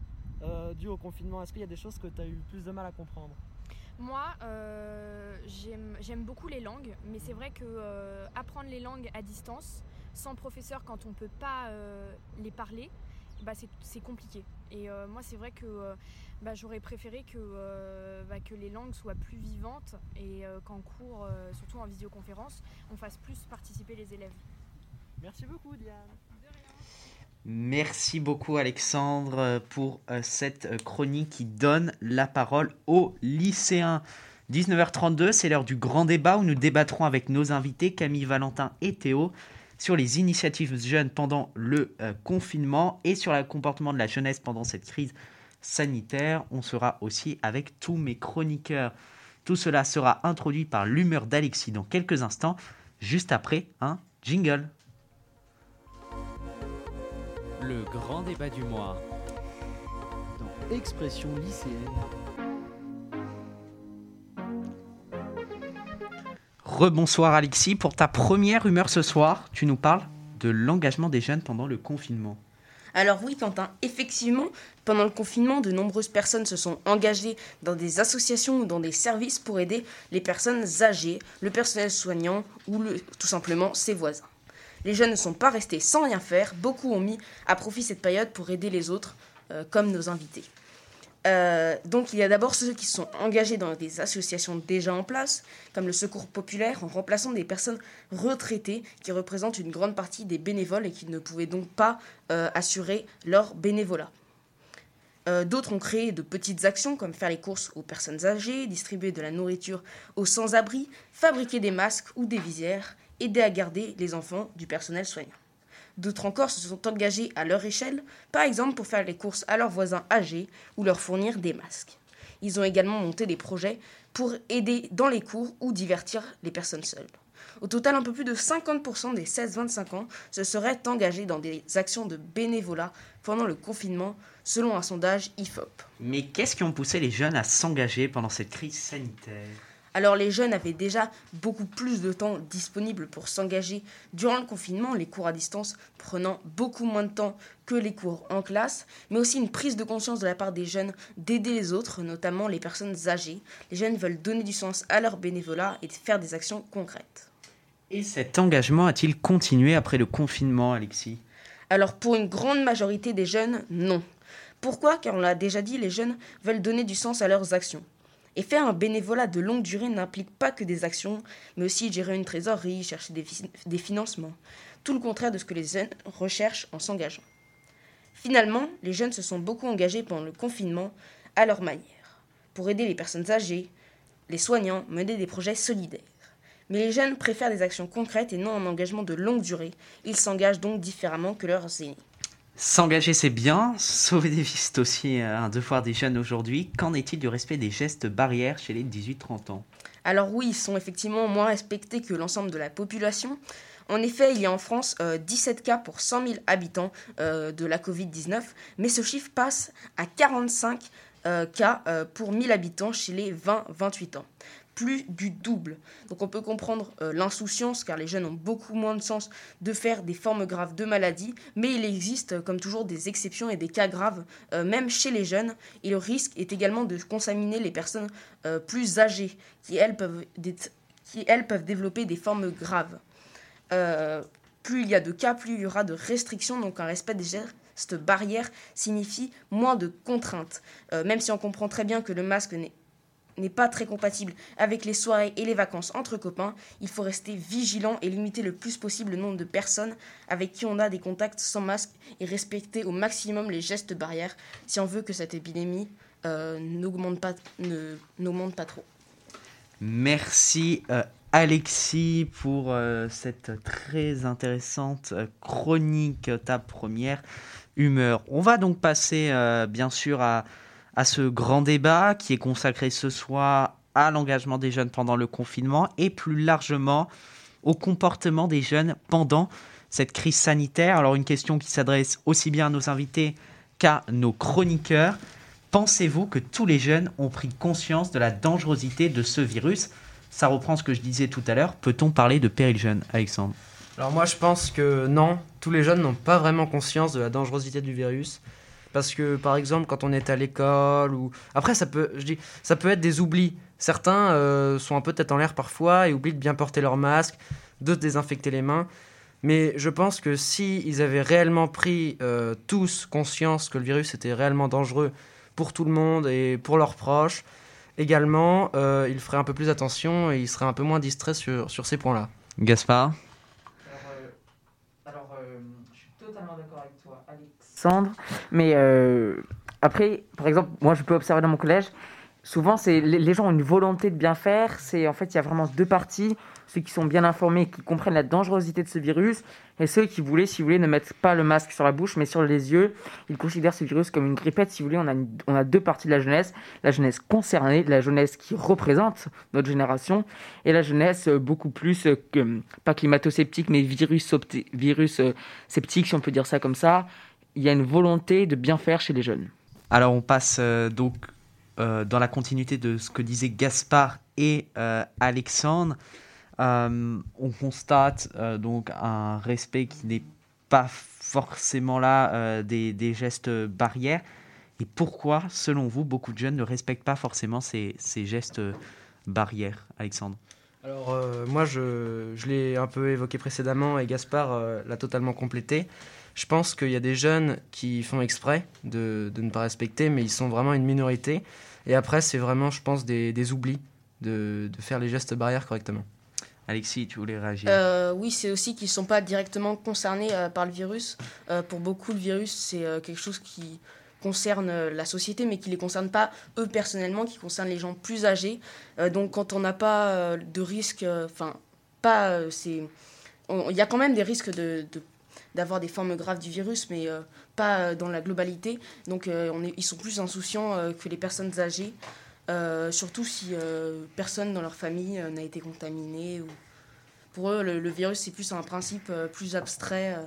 dues au confinement? Est-ce qu'il y a des choses que tu as eu plus de mal à comprendre? Moi, euh, j'aime beaucoup les langues, mais c'est vrai que euh, apprendre les langues à distance, sans professeur, quand on ne peut pas euh, les parler, bah, c'est- compliqué. Et moi, c'est vrai que bah, j'aurais préféré que, bah, que les langues soient plus vivantes et qu'en cours, surtout en visioconférence, on fasse plus participer les élèves. Merci beaucoup Diane. Merci beaucoup Alexandre pour euh, cette euh, chronique qui donne la parole aux lycéens. 19h32, c'est l'heure du grand débat où nous débattrons avec nos invités Camille, Valentin et Théo sur les initiatives jeunes pendant le euh, confinement et sur le comportement de la jeunesse pendant cette crise sanitaire. On sera aussi avec tous mes chroniqueurs. Tout cela sera introduit par l'humeur d'Alexis dans quelques instants, juste après un jingle. Le grand débat du mois. Dans Expression lycéenne. Rebonsoir Alexis, pour ta première humeur ce soir, tu nous parles de l'engagement des jeunes pendant le confinement. Alors oui, Quentin, effectivement, pendant le confinement, de nombreuses personnes se sont engagées dans des associations ou dans des services pour aider les personnes âgées, le personnel soignant ou le- tout simplement ses voisins. Les jeunes ne sont pas restés sans rien faire, beaucoup ont mis à profit cette période pour aider les autres, euh, comme nos invités. Euh, donc il y a d'abord ceux qui sont engagés dans des associations déjà en place, comme le Secours populaire, en remplaçant des personnes retraitées qui représentent une grande partie des bénévoles et qui ne pouvaient donc pas euh, assurer leur bénévolat. D'autres ont créé de petites actions comme faire les courses aux personnes âgées, distribuer de la nourriture aux sans-abri, fabriquer des masques ou des visières, aider à garder les enfants du personnel soignant. D'autres encore se sont engagés à leur échelle, par exemple pour faire les courses à leurs voisins âgés ou leur fournir des masques. Ils ont également monté des projets pour aider dans les cours ou divertir les personnes seules. Au total, un peu plus de 50% des 16-25 ans se seraient engagés dans des actions de bénévolat pendant le confinement, selon un sondage IFOP. Mais qu'est-ce qui ont poussé les jeunes à s'engager pendant cette crise sanitaire? Alors les jeunes avaient déjà beaucoup plus de temps disponible pour s'engager durant le confinement, les cours à distance prenant beaucoup moins de temps que les cours en classe, mais aussi une prise de conscience de la part des jeunes d'aider les autres, notamment les personnes âgées. Les jeunes veulent donner du sens à leur bénévolat et faire des actions concrètes. Et cet engagement a-t-il continué après le confinement, Alexis? Alors pour une grande majorité des jeunes, non. Pourquoi? Car on l'a déjà dit, les jeunes veulent donner du sens à leurs actions. Et faire un bénévolat de longue durée n'implique pas que des actions, mais aussi gérer une trésorerie, chercher des, fi- des financements. Tout le contraire de ce que les jeunes recherchent en s'engageant. Finalement, les jeunes se sont beaucoup engagés pendant le confinement à leur manière, pour aider les personnes âgées, les soignants, mener des projets solidaires. Mais les jeunes préfèrent des actions concrètes et non un engagement de longue durée. Ils s'engagent donc différemment que leurs aînés. S'engager, c'est bien. Sauver des vies, c'est aussi euh, un devoir des jeunes aujourd'hui. Qu'en est-il du respect des gestes barrières chez les 18-30 ans? Alors oui, ils sont effectivement moins respectés que l'ensemble de la population. En effet, il y a en France euh, 17 cas pour 100 000 habitants euh, de la Covid-19, mais ce chiffre passe à 45 euh, cas euh, pour 1000 habitants chez les 20-28 ans. Plus du double. Donc on peut comprendre euh, l'insouciance, car les jeunes ont beaucoup moins de chances de faire des formes graves de maladie, mais il existe euh, comme toujours des exceptions et des cas graves, euh, même chez les jeunes, et le risque est également de contaminer les personnes plus âgées, qui elles peuvent, qui, elles, peuvent développer des formes graves. Plus il y a de cas, plus il y aura de restrictions, donc un respect des gestes barrières signifie moins de contraintes. Même si on comprend très bien que le masque n'est n'est pas très compatible avec les soirées et les vacances entre copains, il faut rester vigilant et limiter le plus possible le nombre de personnes avec qui on a des contacts sans masque et respecter au maximum les gestes barrières si on veut que cette épidémie euh, n'augmente pas, n'augmente pas trop. Merci euh, Alexis pour euh, cette très intéressante chronique, ta première humeur. On va donc passer bien sûr à, à ce grand débat qui est consacré ce soir à l'engagement des jeunes pendant le confinement et plus largement au comportement des jeunes pendant cette crise sanitaire. Alors une question qui s'adresse aussi bien à nos invités qu'à nos chroniqueurs. Pensez-vous que tous les jeunes ont pris conscience de la dangerosité de ce virus? Ça reprend ce que je disais tout à l'heure. Peut-on parler de péril jeune, Alexandre? Alors moi je pense que non, tous les jeunes n'ont pas vraiment conscience de la dangerosité du virus. Parce que par exemple quand on est à l'école ou... Après ça peut, je dis, ça peut être des oublis. Certains euh, sont un peu tête en l'air parfois et oublient de bien porter leur masque, de se désinfecter les mains. Mais je pense que si ils avaient réellement pris euh, tous conscience que le virus était réellement dangereux pour tout le monde et pour leurs proches, également, euh, ils feraient un peu plus attention et ils seraient un peu moins distraits sur, sur ces points-là. Gaspard Alors, euh, je suis totalement d'accord avec toi, Alexandre. Mais euh, après, par exemple, moi, je peux observer dans mon collège, souvent, c'est les, gens ont une volonté de bien faire. C'est en fait, il y a vraiment deux parties ceux qui sont bien informés, qui comprennent la dangerosité de ce virus, et ceux qui voulaient, si vous voulez, ne mettre pas le masque sur la bouche, mais sur les yeux. Ils considèrent ce virus comme une grippette. Si vous voulez, on a, on a deux parties de la jeunesse la jeunesse concernée, la jeunesse qui représente notre génération, et la jeunesse euh, beaucoup plus euh, pas climato-sceptique, mais virus euh, sceptique, si on peut dire ça comme ça. Il y a une volonté de bien faire chez les jeunes. Alors on passe euh, donc euh, dans la continuité de ce que disaient Gaspard et euh, Alexandre. Euh, on constate euh, donc un respect qui n'est pas forcément là euh, des, des gestes barrières. Et pourquoi, selon vous, beaucoup de jeunes ne respectent pas forcément ces, ces gestes barrières, Alexandre? Alors euh, moi je, je l'ai un peu évoqué précédemment et Gaspard euh, l'a totalement complété. Je pense qu'il y a des jeunes qui font exprès de, de ne pas respecter, mais ils sont vraiment une minorité. Et après c'est vraiment, je pense, des, des oublis de, de faire les gestes barrières correctement. Alexis, tu voulais réagir Euh, oui, c'est aussi qu'ils ne sont pas directement concernés euh, par le virus. Euh, pour beaucoup, le virus, c'est euh, quelque chose qui concerne la société, mais qui ne les concerne pas eux personnellement, qui concerne les gens plus âgés. Euh, donc, quand on n'a pas euh, de risque, enfin, pas, euh, c'est, il y a quand même des risques de, de- d'avoir des formes graves du virus, mais euh, pas euh, dans la globalité. Donc, euh, on est, ils sont plus insouciants euh, que les personnes âgées. Euh, surtout si euh, personne dans leur famille euh, n'a été contaminé. Ou... Pour eux, le, le virus, c'est plus un principe euh, plus abstrait. euh.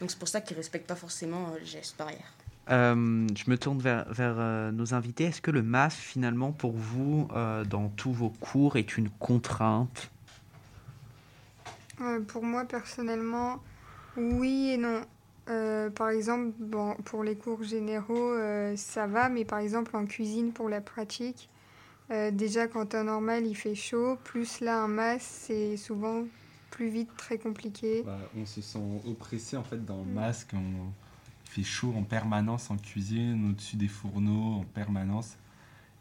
donc c'est pour ça qu'ils ne respectent pas forcément euh, les gestes barrières. Euh, je me tourne vers, vers euh, nos invités. Est-ce que le masque, finalement, pour vous, euh, dans tous vos cours, est une contrainte? Euh, pour moi, personnellement, oui et non. Euh, par exemple, bon, pour les cours généraux, euh, ça va, mais par exemple, en cuisine, pour la pratique, euh, déjà, quand temps normal, il fait chaud, plus là, un masque, c'est souvent plus vite très compliqué. Bah, on se sent oppressé en fait dans le masque. On il fait chaud en permanence en cuisine, au-dessus des fourneaux en permanence.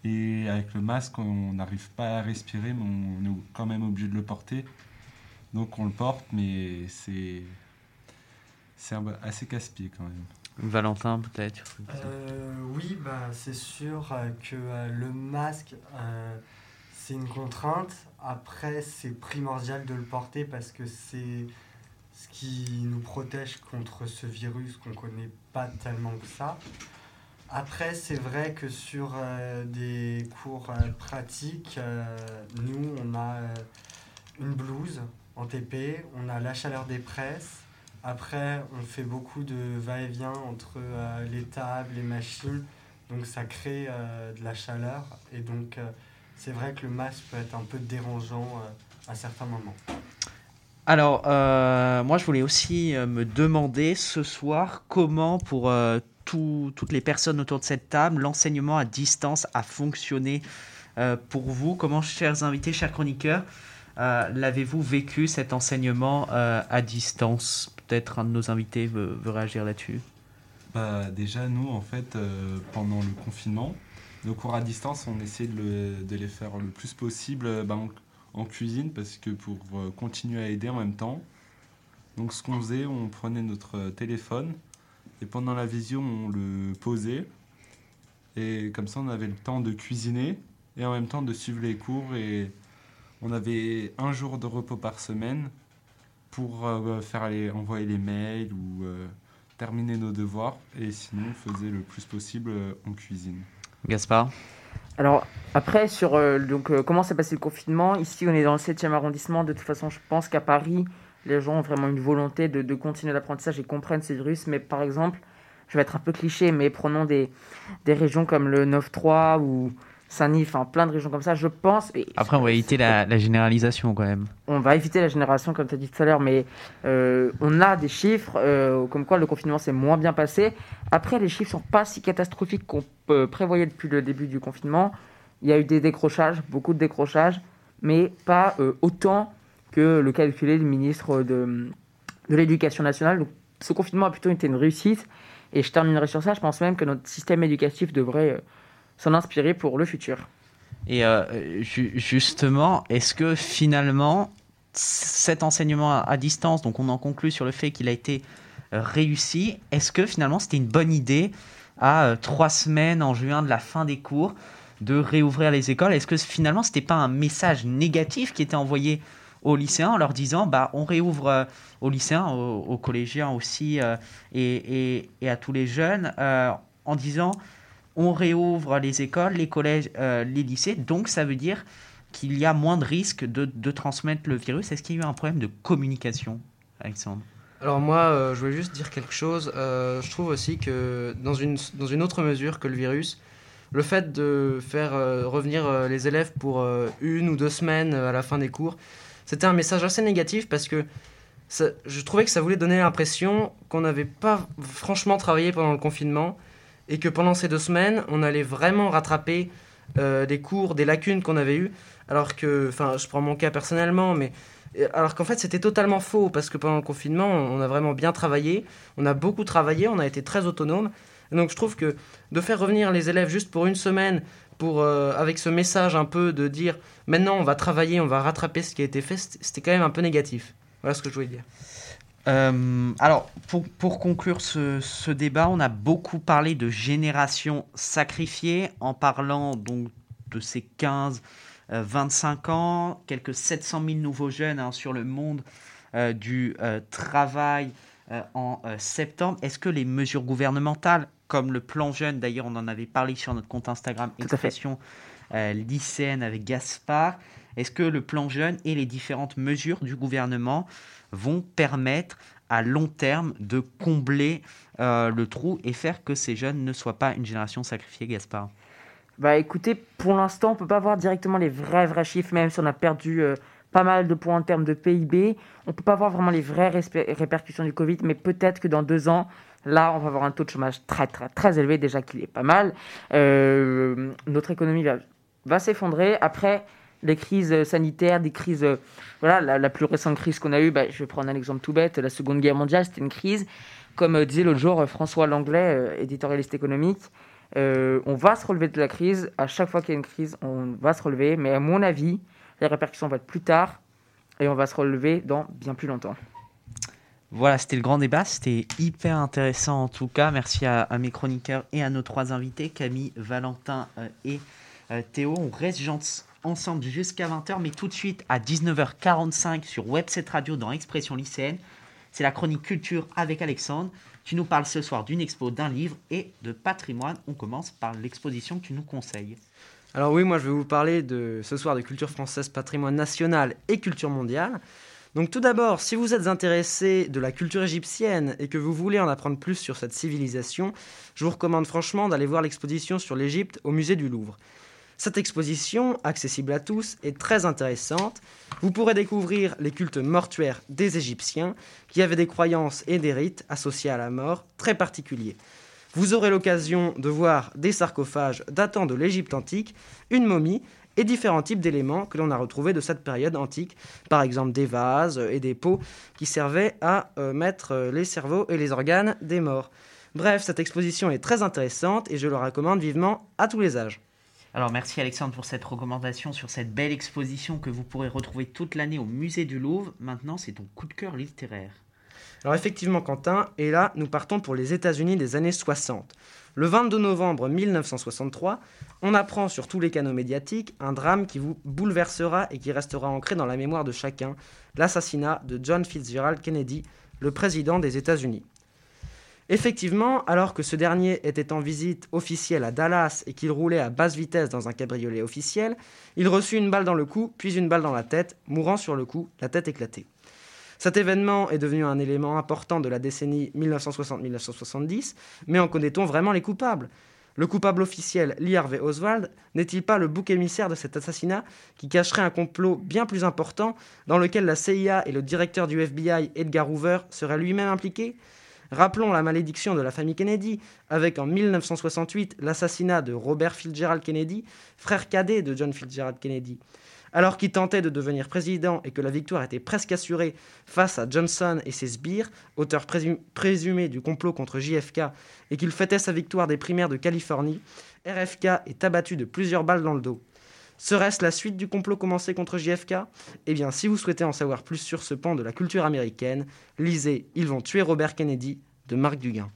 Et avec le masque, on n'arrive pas à respirer, mais on est quand même obligé de le porter. Donc on le porte, mais c'est c'est un- assez casse-pied quand même. Valentin, peut-être Euh, oui, bah, c'est sûr euh, que euh, le masque, euh, c'est une contrainte. Après, c'est primordial de le porter parce que c'est ce qui nous protège contre ce virus qu'on connaît pas tellement que ça. Après, c'est vrai que sur euh, des cours euh, pratiques, euh, nous, on a euh, une blouse en TP. On a la chaleur des presses. Après, on fait beaucoup de va-et-vient entre euh, les tables, les machines. Donc ça crée euh, de la chaleur. Et donc euh, c'est vrai que le masque peut être un peu dérangeant euh, à certains moments. Alors, moi, je voulais aussi me demander ce soir comment, pour tout- toutes les personnes autour de cette table, l'enseignement à distance a fonctionné pour vous. Comment, chers invités, chers chroniqueurs, l'avez-vous vécu cet enseignement à distance? Peut-être un de nos invités veut, réagir là-dessus. Bah, déjà, nous, en fait, euh, pendant le confinement, nos cours à distance, on essaie de, le- de les faire le plus possible euh, bah, en, cuisine parce que pour euh, continuer à aider en même temps. Donc, ce qu'on faisait, on prenait notre téléphone et pendant la visio, on le posait. Et comme ça, on avait le temps de cuisiner et en même temps de suivre les cours. Et on avait un jour de repos par semaine pour euh, faire les, envoyer les mails ou euh, terminer nos devoirs. Et sinon, on faisait le plus possible euh, en cuisine. Gaspard? Alors, après, sur euh, donc, euh, comment s'est passé le confinement, ici on est dans le 7e arrondissement. De toute façon, je pense qu'à Paris, les gens ont vraiment une volonté de, de continuer l'apprentissage et comprennent ces virus. Mais par exemple, je vais être un peu cliché, mais prenons des, des régions comme le 9-3 ou Saint-Denis, enfin plein de régions comme ça, je pense. et Après, on va éviter la, la généralisation quand même. on va éviter la génération, comme tu as dit tout à l'heure, mais euh, on a des chiffres euh, comme quoi le confinement s'est moins bien passé. Après, les chiffres sont pas si catastrophiques qu'on peut prévoyait depuis le début du confinement. Il y a eu des décrochages, beaucoup de décrochages, mais pas euh, autant que le calculait le ministre de, de l'Éducation nationale. Donc, ce confinement a plutôt été une réussite. Et je terminerai sur ça. Je pense même que notre système éducatif devrait euh, s'en inspirer pour le futur. Et euh, ju- justement, est-ce que finalement, cet enseignement à- distance, donc on en conclut sur le fait qu'il a été euh, réussi, est-ce que finalement c'était une bonne idée à euh, trois semaines en juin de la fin des cours de réouvrir les écoles? Est-ce que finalement c'était pas un message négatif qui était envoyé aux lycéens en leur disant bah on réouvre aux lycéens, aux, collégiens aussi et, et- à tous les jeunes en disant on réouvre les écoles, les collèges, euh, les lycées, donc ça veut dire qu'il y a moins de risques de, transmettre le virus. Est-ce qu'il y a eu un problème de communication, Alexandre? Alors moi, euh, je voulais juste dire quelque chose. Euh, je trouve aussi que dans une, dans une autre mesure que le virus, le fait de faire revenir les élèves pour une ou deux semaines à la fin des cours, c'était un message assez négatif parce que je trouvais que ça voulait donner l'impression qu'on n'avait pas franchement travaillé pendant le confinement et que pendant ces deux semaines, on allait vraiment rattraper euh, des cours, des lacunes qu'on avait eues. Alors que, enfin, je prends mon cas personnellement, mais et alors qu'en fait, c'était totalement faux parce que pendant le confinement, on a vraiment bien travaillé, on a beaucoup travaillé, on a été très autonome. Donc, je trouve que de faire revenir les élèves juste pour une semaine, pour, euh, avec ce message un peu de dire maintenant on va travailler, on va rattraper ce qui a été fait, c'était quand même un peu négatif. Voilà ce que je voulais dire. Euh, alors, pour, pour conclure ce, ce débat, on a beaucoup parlé de génération sacrifiée en parlant donc de ces 15, euh, 25 ans, quelques 700 000 nouveaux jeunes hein, sur le monde euh, du travail en septembre. Est-ce que les mesures gouvernementales, comme le plan jeune, d'ailleurs on en avait parlé sur notre compte Instagram, expression lycéenne avec Gaspard, est-ce que le plan jeune et les différentes mesures du gouvernement vont permettre à long terme de combler euh, le trou et faire que ces jeunes ne soient pas une génération sacrifiée, Gaspard? Bah écoutez, pour l'instant, on peut pas voir directement les vrais vrais chiffres, même si on a perdu euh, pas mal de points en termes de PIB. On peut pas voir vraiment les vraies répercussions du Covid, mais peut-être que dans deux ans, là, on va avoir un taux de chômage très très très élevé, déjà qu'il est pas mal. Euh, notre économie va, va s'effondrer. Après, les crises sanitaires, des crises, euh, voilà, la, plus récente crise qu'on a eue, bah, je vais prendre un exemple tout bête, la Seconde Guerre mondiale, c'était une crise. Comme euh, disait l'autre jour euh, François Langlais, euh, éditorialiste économique, euh, on va se relever de la crise. À chaque fois qu'il y a une crise, on va se relever. Mais à mon avis, les répercussions vont être plus tard et on va se relever dans bien plus longtemps. Voilà, c'était le grand débat. C'était hyper intéressant en tout cas. Merci à, mes chroniqueurs et à nos trois invités, Camille, Valentin euh, et euh, Théo. On reste gens- ensemble jusqu'à 20h, mais tout de suite à 19h45 sur Web7 Radio dans Expression lycéenne. C'est la chronique culture avec Alexandre. Tu nous parles ce soir d'une expo, d'un livre et de patrimoine. On commence par l'exposition que tu nous conseilles. Alors oui, moi je vais vous parler de ce soir de culture française, patrimoine national et culture mondiale. Donc tout d'abord, si vous êtes intéressé de la culture égyptienne et que vous voulez en apprendre plus sur cette civilisation, je vous recommande franchement d'aller voir l'exposition sur l'Égypte au musée du Louvre. Cette exposition, accessible à tous, est très intéressante. Vous pourrez découvrir les cultes mortuaires des Égyptiens, qui avaient des croyances et des rites associés à la mort très particuliers. Vous aurez l'occasion de voir des sarcophages datant de l'Égypte antique, une momie et différents types d'éléments que l'on a retrouvés de cette période antique, par exemple des vases et des pots qui servaient à euh, mettre les cerveaux et les organes des morts. Bref, cette exposition est très intéressante et je la recommande vivement à tous les âges. Alors merci Alexandre pour cette recommandation sur cette belle exposition que vous pourrez retrouver toute l'année au musée du Louvre. Maintenant, c'est ton coup de cœur littéraire. Alors effectivement Quentin, et là nous partons pour les États-Unis des années 60. Le 22 novembre 1963, on apprend sur tous les canaux médiatiques un drame qui vous bouleversera et qui restera ancré dans la mémoire de chacun, l'assassinat de John Fitzgerald Kennedy, le président des États-Unis. Effectivement, alors que ce dernier était en visite officielle à Dallas et qu'il roulait à basse vitesse dans un cabriolet officiel, il reçut une balle dans le cou, puis une balle dans la tête, mourant sur le coup, la tête éclatée. Cet événement est devenu un élément important de la décennie 1960-1970, mais en connaît-on vraiment les coupables? Le coupable officiel, Lee Harvey Oswald, n'est-il pas le bouc émissaire de cet assassinat qui cacherait un complot bien plus important dans lequel la CIA et le directeur du FBI, Edgar Hoover, seraient lui-même impliqués? Rappelons la malédiction de la famille Kennedy, avec en 1968 l'assassinat de Robert Fitzgerald Kennedy, frère cadet de John Fitzgerald Kennedy. Alors qu'il tentait de devenir président et que la victoire était presque assurée face à Johnson et ses sbires, auteurs présum- présumés du complot contre JFK, et qu'il fêtait sa victoire des primaires de Californie, RFK est abattu de plusieurs balles dans le dos. Serait-ce la suite du complot commencé contre JFK Eh bien, si vous souhaitez en savoir plus sur ce pan de la culture américaine, lisez Ils vont tuer Robert Kennedy de Marc Duguin.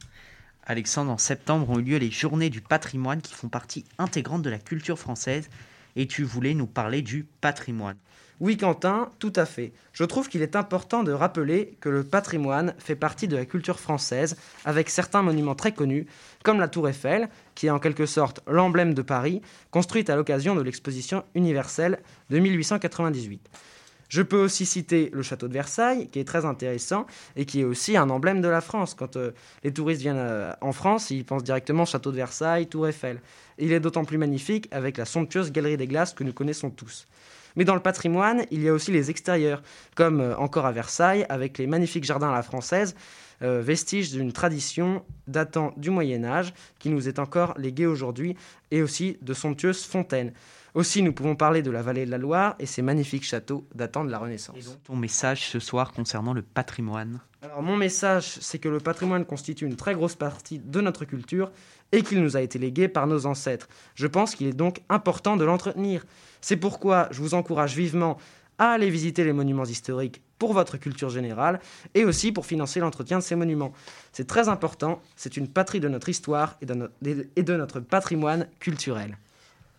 Alexandre, en septembre ont eu lieu les journées du patrimoine qui font partie intégrante de la culture française et tu voulais nous parler du patrimoine. Oui, Quentin, tout à fait. Je trouve qu'il est important de rappeler que le patrimoine fait partie de la culture française, avec certains monuments très connus, comme la Tour Eiffel, qui est en quelque sorte l'emblème de Paris, construite à l'occasion de l'exposition universelle de 1898. Je peux aussi citer le château de Versailles, qui est très intéressant et qui est aussi un emblème de la France. Quand euh, les touristes viennent euh, en France, ils pensent directement château de Versailles, Tour Eiffel. Il est d'autant plus magnifique avec la somptueuse galerie des glaces que nous connaissons tous. Mais dans le patrimoine, il y a aussi les extérieurs, comme euh, encore à Versailles, avec les magnifiques jardins à la française, euh, vestiges d'une tradition datant du Moyen Âge, qui nous est encore léguée aujourd'hui, et aussi de somptueuses fontaines. Aussi, nous pouvons parler de la vallée de la Loire et ses magnifiques châteaux datant de la Renaissance. Ton message ce soir concernant le patrimoine? Alors mon message, c'est que le patrimoine constitue une très grosse partie de notre culture et qu'il nous a été légué par nos ancêtres. Je pense qu'il est donc important de l'entretenir. C'est pourquoi je vous encourage vivement à aller visiter les monuments historiques pour votre culture générale et aussi pour financer l'entretien de ces monuments. C'est très important, c'est une patrie de notre histoire et de, no- et de notre patrimoine culturel.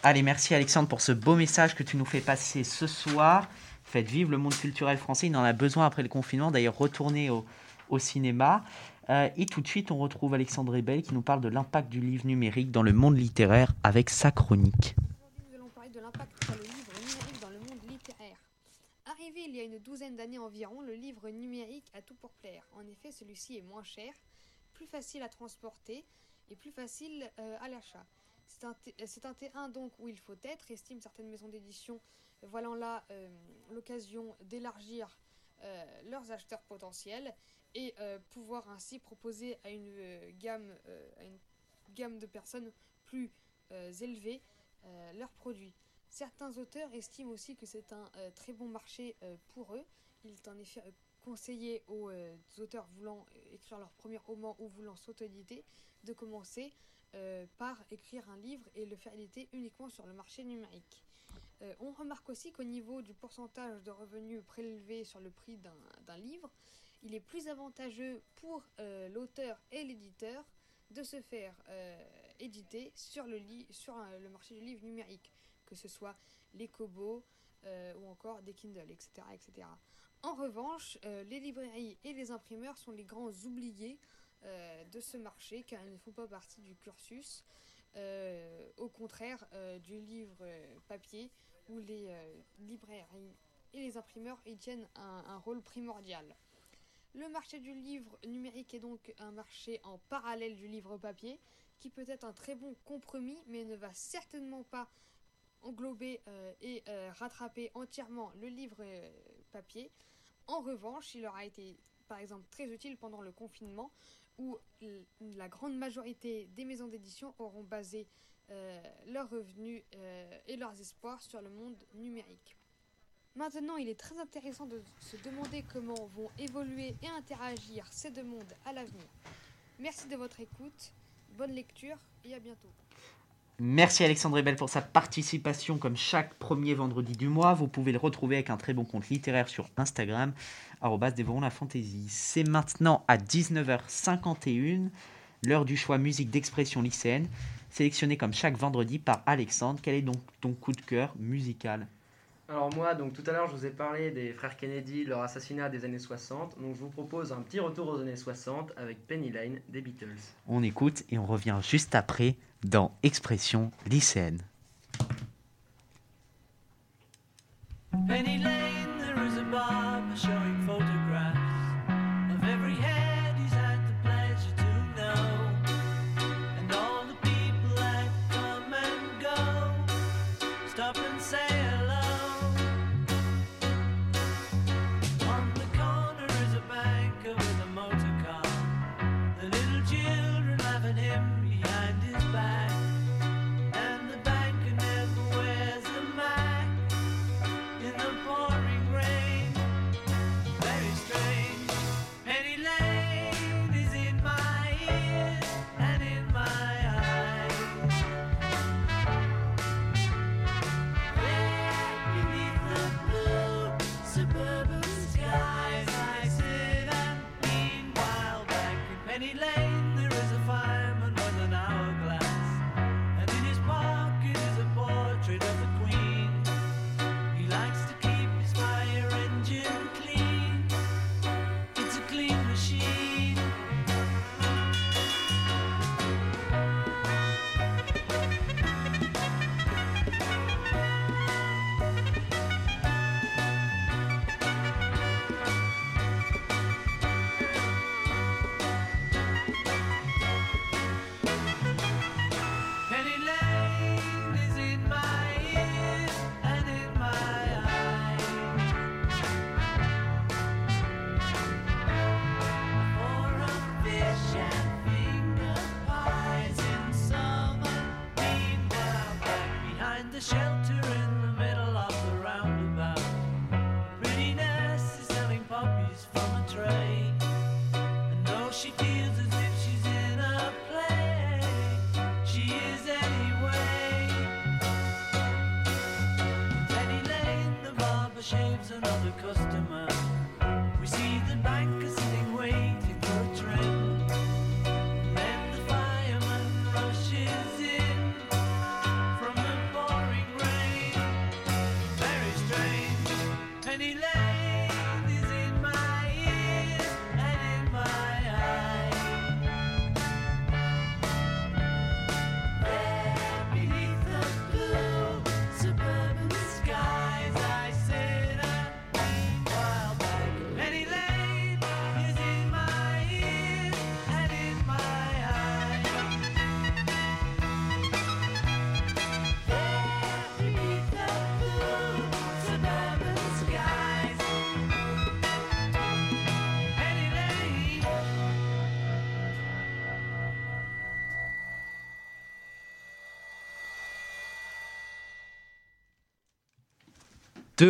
Allez, merci Alexandre pour ce beau message que tu nous fais passer ce soir. Faites vivre le monde culturel français, il en a besoin après le confinement. D'ailleurs, retournez au, au cinéma. Euh, et tout de suite, on retrouve Alexandre Rebel qui nous parle de l'impact du livre numérique dans le monde littéraire avec sa chronique. Nous allons parler de l'impact qu'a le livre numérique dans le monde littéraire. Arrivé il y a une douzaine d'années environ, le livre numérique a tout pour plaire. En effet, celui-ci est moins cher, plus facile à transporter et plus facile euh, à l'achat. C'est un, T- c'est un T1 donc où il faut être, estiment certaines maisons d'édition, voyant là euh, l'occasion d'élargir euh, leurs acheteurs potentiels et euh, pouvoir ainsi proposer à une euh, gamme, euh, à une gamme de personnes plus euh, élevée euh, leurs produits. Certains auteurs estiment aussi que c'est un euh, très bon marché euh, pour eux. Il est en effet euh, conseillé aux auteurs voulant écrire leur premier roman ou voulant s'auto-éditer de commencer par écrire un livre et le faire éditer uniquement sur le marché numérique. On remarque aussi qu'au niveau du pourcentage de revenus prélevés sur le prix d'un livre, il est plus avantageux pour l'auteur et l'éditeur de se faire éditer sur, le marché du livre numérique, que ce soit les Kobo euh, ou encore des Kindle, etc. etc. En revanche, euh, les librairies et les imprimeurs sont les grands oubliés euh, de ce marché car ils ne font pas partie du cursus, au contraire du livre papier où les librairies et les imprimeurs y tiennent un rôle primordial. Le marché du livre numérique est donc un marché en parallèle du livre papier qui peut être un très bon compromis mais ne va certainement pas englober euh, et euh, rattraper entièrement le livre euh, papier. En revanche, il aura été par exemple très utile pendant le confinement où la grande majorité des maisons d'édition auront basé leurs revenus et leurs espoirs sur le monde numérique. Maintenant, il est très intéressant de se demander comment vont évoluer et interagir ces deux mondes à l'avenir. Merci de votre écoute, bonne lecture et à bientôt. Merci Alexandre Ebel pour sa participation comme chaque premier vendredi du mois. Vous pouvez le retrouver avec un très bon compte littéraire sur Instagram, dévorons la fantaisie. C'est maintenant à 19h51, l'heure du choix musique d'expression lycéenne, sélectionné comme chaque vendredi par Alexandre. Quel est donc ton coup de cœur musical? Alors moi, donc tout à l'heure, je vous ai parlé des frères Kennedy, leur assassinat des années 60. Donc je vous propose un petit retour aux années 60 avec Penny Lane des Beatles. On écoute et on revient juste après dans Expression lycéenne. Penny Lane, there is a barber showing photographs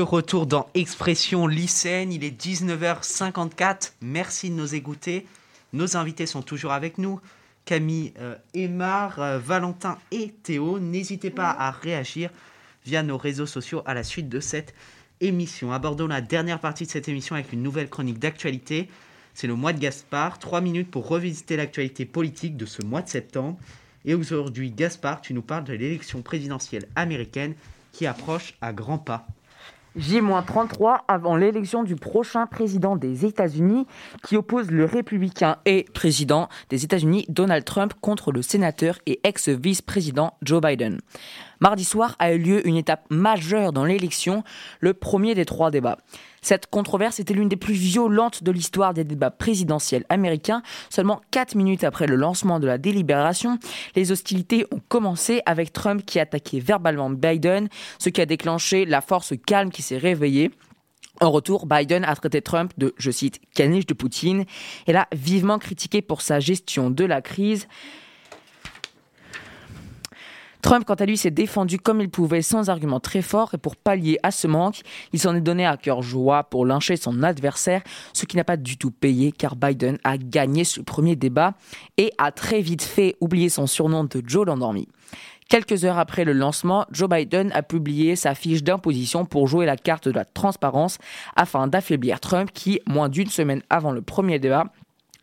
Retour dans Expression lycéenne, il est 19h54. Merci de nous écouter. Nos invités sont toujours avec nous. Camille, euh, Aymar, euh, Valentin et Théo. N'hésitez pas à réagir via nos réseaux sociaux à la suite de cette émission. Abordons la dernière partie de cette émission avec une nouvelle chronique d'actualité. C'est le mois de Gaspard. Trois minutes pour revisiter l'actualité politique de ce mois de septembre. Et aujourd'hui, Gaspard, tu nous parles de l'élection présidentielle américaine qui approche à grands pas. J-33 avant l'élection du prochain président des États-Unis qui oppose le républicain et président des États-Unis Donald Trump contre le sénateur et ex-vice-président Joe Biden. Mardi soir a eu lieu une étape majeure dans l'élection, le premier des trois débats. Cette controverse était l'une des plus violentes de l'histoire des débats présidentiels américains. Seulement 4 minutes après le lancement de la délibération, les hostilités ont commencé avec Trump qui attaquait verbalement Biden, ce qui a déclenché la force calme qui s'est réveillée. En retour, Biden a traité Trump de, je cite, caniche de Poutine et l'a vivement critiqué pour sa gestion de la crise. Trump, quant à lui, s'est défendu comme il pouvait, sans argument très fort, et pour pallier à ce manque, il s'en est donné à cœur joie pour lyncher son adversaire, ce qui n'a pas du tout payé, car Biden a gagné ce premier débat et a très vite fait oublier son surnom de Joe l'endormi. Quelques heures après le lancement, Joe Biden a publié sa fiche d'imposition pour jouer la carte de la transparence afin d'affaiblir Trump qui, moins d'une semaine avant le premier débat,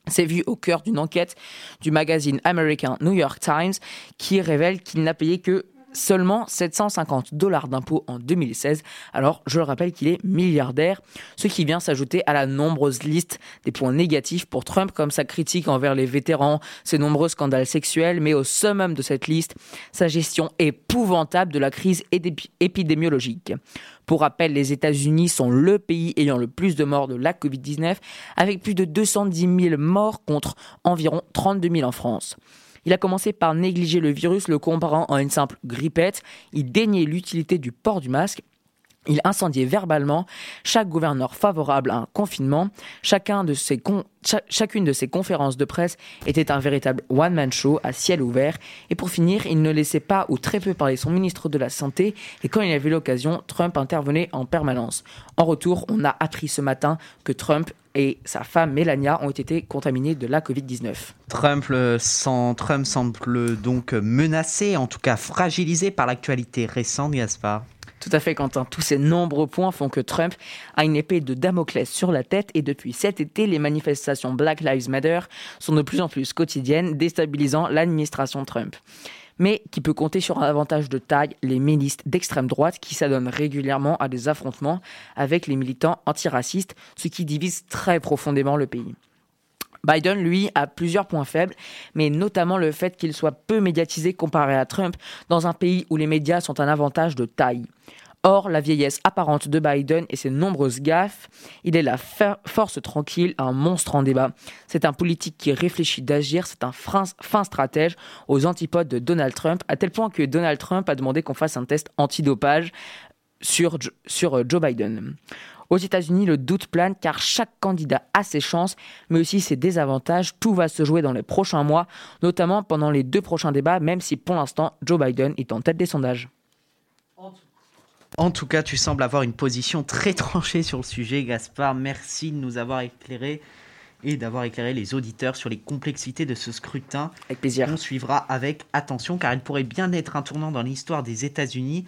s'est vu au cœur d'une enquête du magazine américain New York Times qui révèle qu'il n'a payé que seulement 750 dollars d'impôts en 2016. Alors, je le rappelle qu'il est milliardaire, ce qui vient s'ajouter à la nombreuse liste des points négatifs pour Trump, comme sa critique envers les vétérans, ses nombreux scandales sexuels, mais au summum de cette liste, sa gestion épouvantable de la crise épi- épidémiologique. Pour rappel, les États-Unis sont le pays ayant le plus de morts de la Covid-19, avec plus de 210 000 morts contre environ 32 000 en France. Il a commencé par négliger le virus, le comparant à une simple grippette. Il déniait l'utilité du port du masque. Il incendiait verbalement chaque gouverneur favorable à un confinement. Chacune de ses conférences de presse était un véritable one-man show à ciel ouvert. Et pour finir, il ne laissait pas ou très peu parler son ministre de la Santé. Et quand il avait l'occasion, Trump intervenait en permanence. En retour, on a appris ce matin que Trump et sa femme Melania ont été contaminés de la Covid-19. Trump, le- sans- Trump semble donc menacé, en tout cas fragilisé par l'actualité récente, Gaspard. Tout à fait, Quentin. Tous ces nombreux points font que Trump a une épée de Damoclès sur la tête et depuis cet été, les manifestations Black Lives Matter sont de plus en plus quotidiennes, déstabilisant l'administration Trump. Mais qui peut compter sur un avantage de taille, les milices d'extrême droite qui s'adonnent régulièrement à des affrontements avec les militants antiracistes, ce qui divise très profondément le pays. Biden, lui, a plusieurs points faibles, mais notamment le fait qu'il soit peu médiatisé comparé à Trump dans un pays où les médias sont un avantage de taille. Or, la vieillesse apparente de Biden et ses nombreuses gaffes, il est la force tranquille, un monstre en débat. C'est un politique qui réfléchit d'agir, c'est un fin, stratège aux antipodes de Donald Trump, à tel point que Donald Trump a demandé qu'on fasse un test antidopage sur, sur euh, Joe Biden. Aux États-Unis, le doute plane car chaque candidat a ses chances, mais aussi ses désavantages. Tout va se jouer dans les prochains mois, notamment pendant les deux prochains débats, même si pour l'instant, Joe Biden est en tête des sondages. En tout cas, tu sembles avoir une position très tranchée sur le sujet, Gaspard. Merci de nous avoir éclairé et d'avoir éclairé les auditeurs sur les complexités de ce scrutin. Avec plaisir. On suivra avec attention car il pourrait bien être un tournant dans l'histoire des États-Unis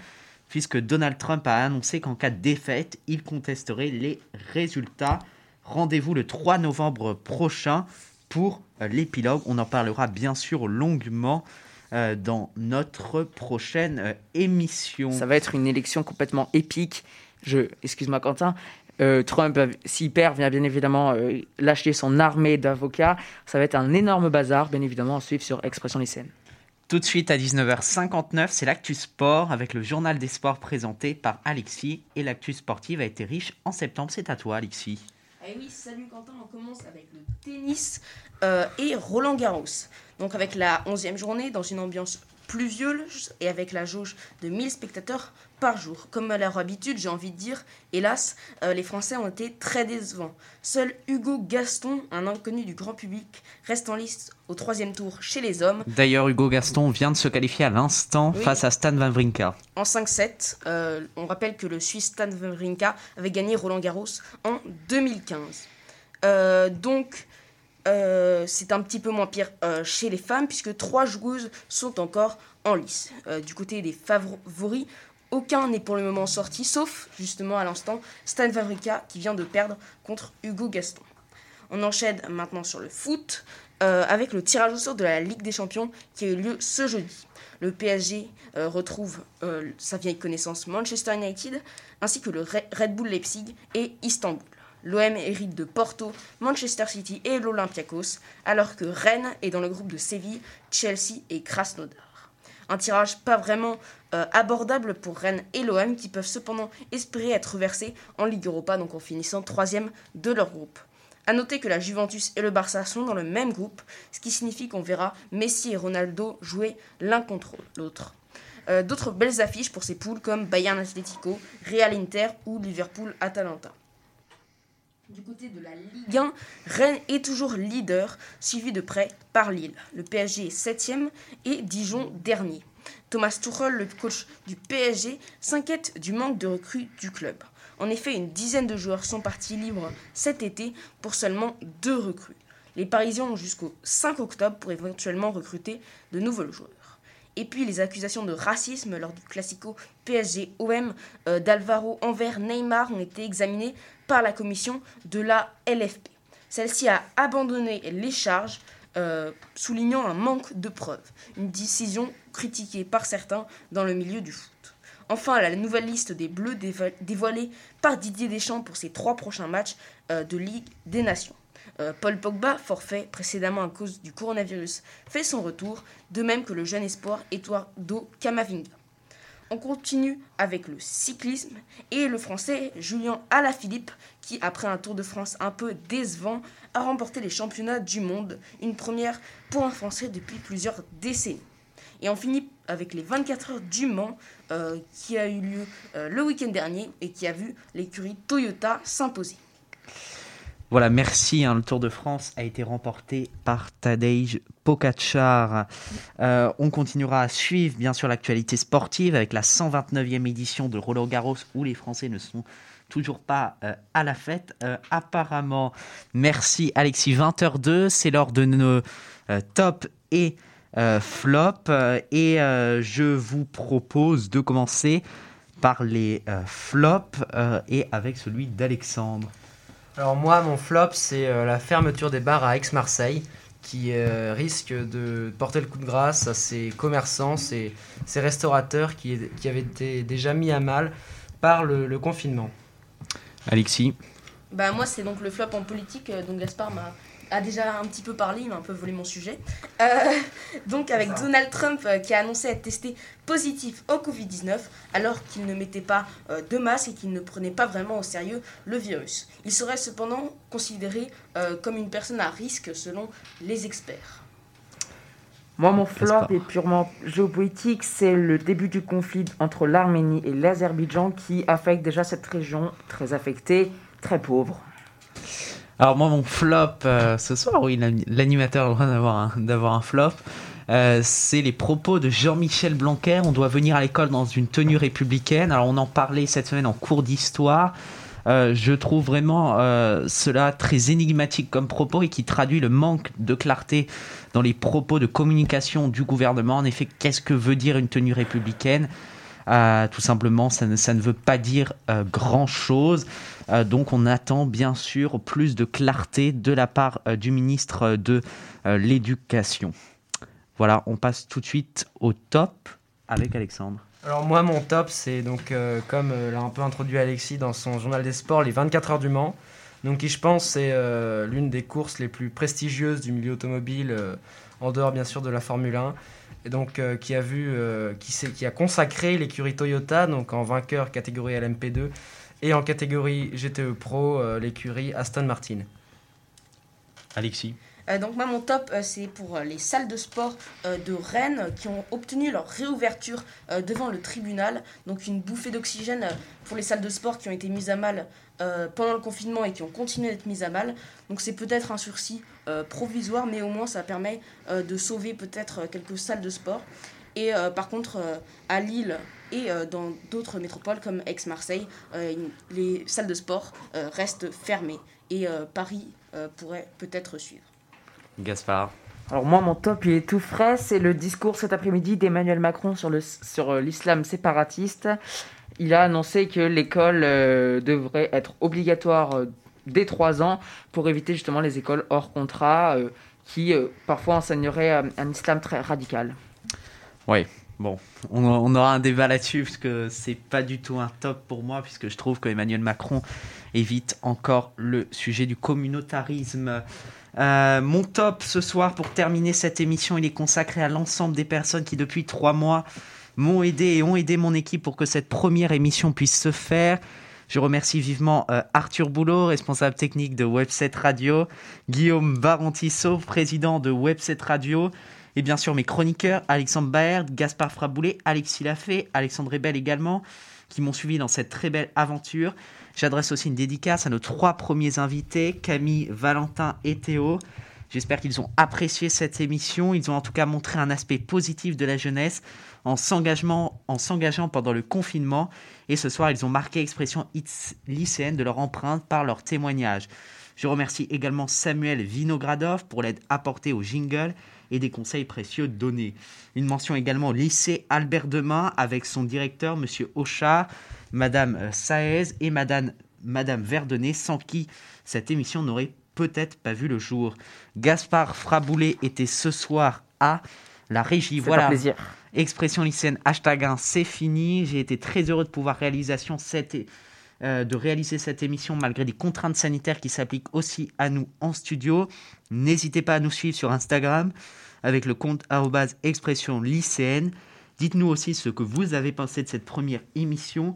puisque Donald Trump a annoncé qu'en cas de défaite, il contesterait les résultats. Rendez-vous le 3 novembre prochain pour euh, l'épilogue. On en parlera bien sûr longuement euh, dans notre prochaine euh, émission. Ça va être une élection complètement épique. Je, excuse-moi Quentin, Trump, s'il perd, vient bien évidemment lâcher son armée d'avocats. Ça va être un énorme bazar, bien évidemment, à suivre sur Expression lycéenne. Tout de suite à 19h59, c'est l'actu sport avec le journal des sports présenté par Alexis. Et l'actu sportive a été riche en septembre. C'est à toi, Alexis. Eh oui, salut Quentin, on commence avec le tennis euh, et Roland Garros. Donc avec la 11e journée, dans une ambiance pluvieuse et avec la jauge de 1000 spectateurs par jour. Comme à leur habitude, j'ai envie de dire, hélas, euh, les Français ont été très décevants. Seul Hugo Gaston, un inconnu du grand public, reste en liste au troisième tour chez les hommes. D'ailleurs, Hugo Gaston vient de se qualifier à l'instant Oui. face à Stan Wawrinka. En 5-7, euh, on rappelle que le Suisse Stan Wawrinka avait gagné Roland Garros en 2015. Euh, donc, euh, c'est un petit peu moins pire euh, chez les femmes, puisque trois joueuses sont encore en lice. Euh, du côté des favoris, aucun n'est pour le moment sorti, sauf justement à l'instant Stan Wawrinka qui vient de perdre contre Hugo Gaston. On enchaîne maintenant sur le foot avec le tirage au sort de la Ligue des Champions qui a eu lieu ce jeudi. Le PSG retrouve sa vieille connaissance Manchester United, ainsi que le Re- Red Bull Leipzig et Istanbul. L'OM hérite de Porto, Manchester City et l'Olympiakos, alors que Rennes est dans le groupe de Séville, Chelsea et Krasnodar. Un tirage pas vraiment euh, abordable pour Rennes et l'OM qui peuvent cependant espérer être versés en Ligue Europa, donc en finissant troisième de leur groupe. A noter que la Juventus et le Barça sont dans le même groupe, ce qui signifie qu'on verra Messi et Ronaldo jouer l'un contre l'autre. Euh, D'autres belles affiches pour ces poules comme Bayern Atletico, Real Inter ou Liverpool Atalanta. Du côté de la Ligue 1, Rennes est toujours leader, suivi de près par Lille. Le PSG est 7ème et Dijon dernier. Thomas Tuchel, le coach du PSG, s'inquiète du manque de recrues du club. En effet, une dizaine de joueurs sont partis libres cet été pour seulement deux recrues. Les Parisiens ont jusqu'au 5 octobre pour éventuellement recruter de nouveaux joueurs. Et puis les accusations de racisme lors du classico PSG-OM euh, d'Alvaro envers Neymar ont été examinées par la commission de la LFP. Celle-ci a abandonné les charges, euh, soulignant un manque de preuves. Une décision critiquée par certains dans le milieu du foot. Enfin, la nouvelle liste des Bleus dévoilée par Didier Deschamps pour ses trois prochains matchs euh, de Ligue des Nations. Euh, Paul Pogba, forfait précédemment à cause du coronavirus, fait son retour, de même que le jeune espoir Eduardo Camavinga. On continue avec le cyclisme et le français Julien Alaphilippe qui, après un Tour de France un peu décevant, a remporté les championnats du monde, une première pour un français depuis plusieurs décennies. Et on finit avec les 24 heures du Mans euh, qui a eu lieu euh, le week-end dernier et qui a vu l'écurie Toyota s'imposer. Voilà, merci. hein, le Tour de France a été remporté par Tadej Pogacar. Euh, on continuera à suivre, bien sûr, l'actualité sportive avec la 129e édition de Roland Garros où les Français ne sont toujours pas euh, à la fête, euh, apparemment. Merci, Alexis. 20h02, c'est l'heure de nos euh, top et flop. Et je vous propose de commencer par les flops et avec celui d'Alexandre. Alors moi, mon flop, c'est euh, la fermeture des bars à Aix-Marseille qui euh, risque de porter le coup de grâce à ces commerçants, ces, ces restaurateurs qui, qui avaient été déjà mis à mal par le, le confinement. Alexis Bah moi c'est donc le flop en politique, euh, donc Gaspard m'a a déjà un petit peu parlé, il m'a un peu volé mon sujet. Euh, donc avec Donald Trump euh, qui a annoncé être testé positif au Covid-19 alors qu'il ne mettait pas euh, de masque et qu'il ne prenait pas vraiment au sérieux le virus. Il serait cependant considéré euh, comme une personne à risque selon les experts. Moi, mon flop est purement géopolitique. C'est le début du conflit entre l'Arménie et l'Azerbaïdjan qui affecte déjà cette région très affectée, très pauvre. Alors moi mon flop euh, ce soir, oui l'ani- l'animateur a le droit d'avoir un, flop, Euh, c'est les propos de Jean-Michel Blanquer. On doit venir à l'école dans une tenue républicaine. Alors on en parlait cette semaine en cours d'histoire. Euh, je trouve vraiment cela très énigmatique comme propos et qui traduit le manque de clarté dans les propos de communication du gouvernement. En effet, qu'est-ce que veut dire une tenue républicaine? Tout simplement, ça ne, veut pas dire grand-chose. Euh, donc on attend bien sûr plus de clarté de la part euh, du ministre de euh, l'Éducation. Voilà, on passe tout de suite au top avec Alexandre. Alors moi, mon top, c'est donc, comme l'a un peu introduit Alexis dans son journal des sports, les 24 heures du Mans. Donc qui, je pense, c'est l'une des courses les plus prestigieuses du milieu automobile, en dehors bien sûr de la Formule 1. Et donc qui a vu, qui, qui a consacré l'écurie Toyota, donc en vainqueur catégorie LMP2, et en catégorie GTE Pro, euh, l'écurie Aston Martin. Alexis. Euh, donc moi mon top euh, c'est pour euh, les salles de sport euh, de Rennes euh, qui ont obtenu leur réouverture euh, devant le tribunal. Donc une bouffée d'oxygène euh, pour les salles de sport qui ont été mises à mal euh, pendant le confinement et qui ont continué d'être mises à mal. Donc c'est peut-être un sursis euh, provisoire mais au moins ça permet euh, de sauver peut-être quelques salles de sport. Et euh, par contre euh, à Lille et euh, dans d'autres métropoles comme Aix-Marseille, euh, les salles de sport euh, restent fermées et euh, Paris euh, pourrait peut-être suivre. Gaspard. Alors moi, mon top, il est tout frais. C'est le discours cet après-midi d'Emmanuel Macron sur l'islam séparatiste. Il a annoncé que l'école euh, devrait être obligatoire euh, dès 3 ans pour éviter justement les écoles hors contrat euh, qui euh, parfois enseigneraient euh, un islam très radical. Oui, Bon, on, aura un débat là-dessus parce que c'est pas du tout un top pour moi puisque je trouve que Emmanuel Macron évite encore le sujet du communautarisme. Euh, mon top ce soir pour terminer cette émission, il est consacré à l'ensemble des personnes qui depuis trois mois m'ont aidé et ont aidé mon équipe pour que cette première émission puisse se faire. Je remercie vivement euh, Arthur Boulot, responsable technique de Webset Radio, Guillaume Barantisso, président de Webset Radio, et bien sûr mes chroniqueurs Alexandre Baerd, Gaspard Fraboulet, Alexis Lafay, Alexandre Rebel également, qui m'ont suivi dans cette très belle aventure. J'adresse aussi une dédicace à nos trois premiers invités, Camille, Valentin et Théo. J'espère qu'ils ont apprécié cette émission. Ils ont en tout cas montré un aspect positif de la jeunesse en s'engageant, en s'engageant pendant le confinement. Et ce soir, ils ont marqué l'expression lycéenne de leur empreinte par leur témoignage. Je remercie également Samuel Vinogradov pour l'aide apportée au jingle et des conseils précieux donnés. Une mention également au lycée Albert Demain avec son directeur, Monsieur Auchard, Madame euh, Saez et Madame, Madame Verdonnet, sans qui cette émission n'aurait peut-être pas vu le jour. Gaspard Fraboulet était ce soir à la régie. Voilà. plaisir. Expression lycéenne, hashtag 1, c'est fini. J'ai été très heureux de pouvoir réalisation cette, de réaliser cette émission malgré des contraintes sanitaires qui s'appliquent aussi à nous en studio. N'hésitez pas à nous suivre sur Instagram avec le compte expression lycéenne. Dites-nous aussi ce que vous avez pensé de cette première émission.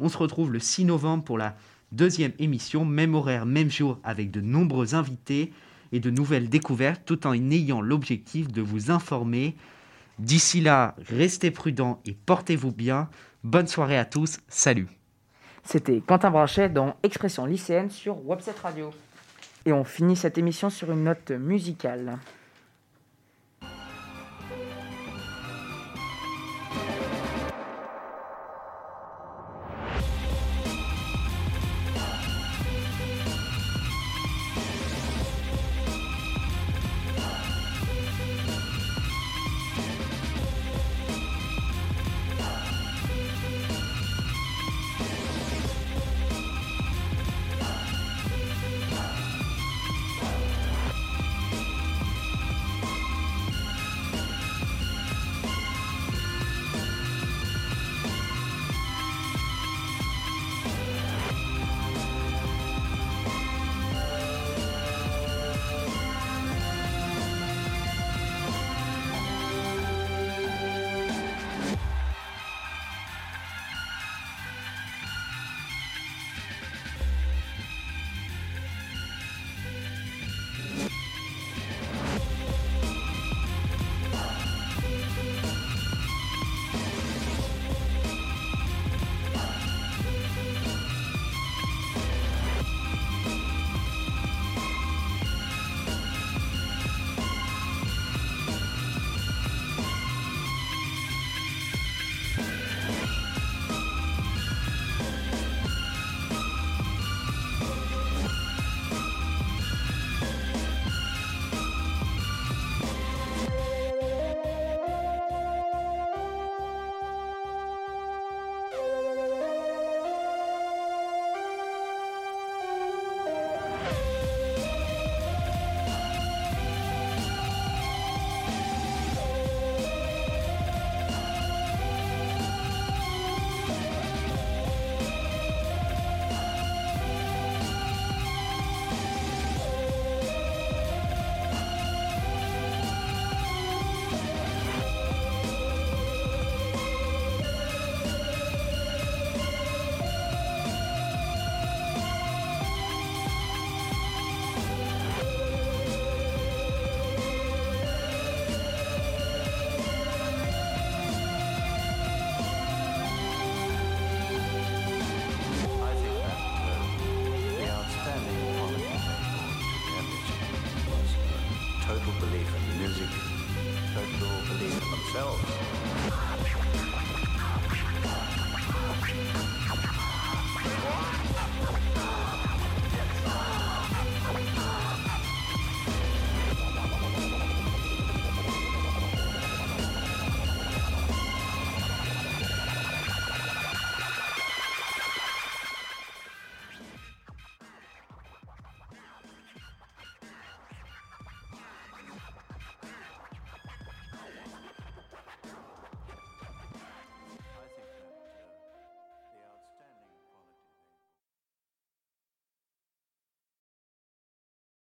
On se retrouve le 6 novembre pour la deuxième émission, même horaire, même jour, avec de nombreux invités et de nouvelles découvertes, tout en ayant l'objectif de vous informer. D'ici là, restez prudents et portez-vous bien. Bonne soirée à tous. Salut. C'était Quentin Branchet dans Expression lycéenne sur Webset Radio. Et on finit cette émission sur une note musicale.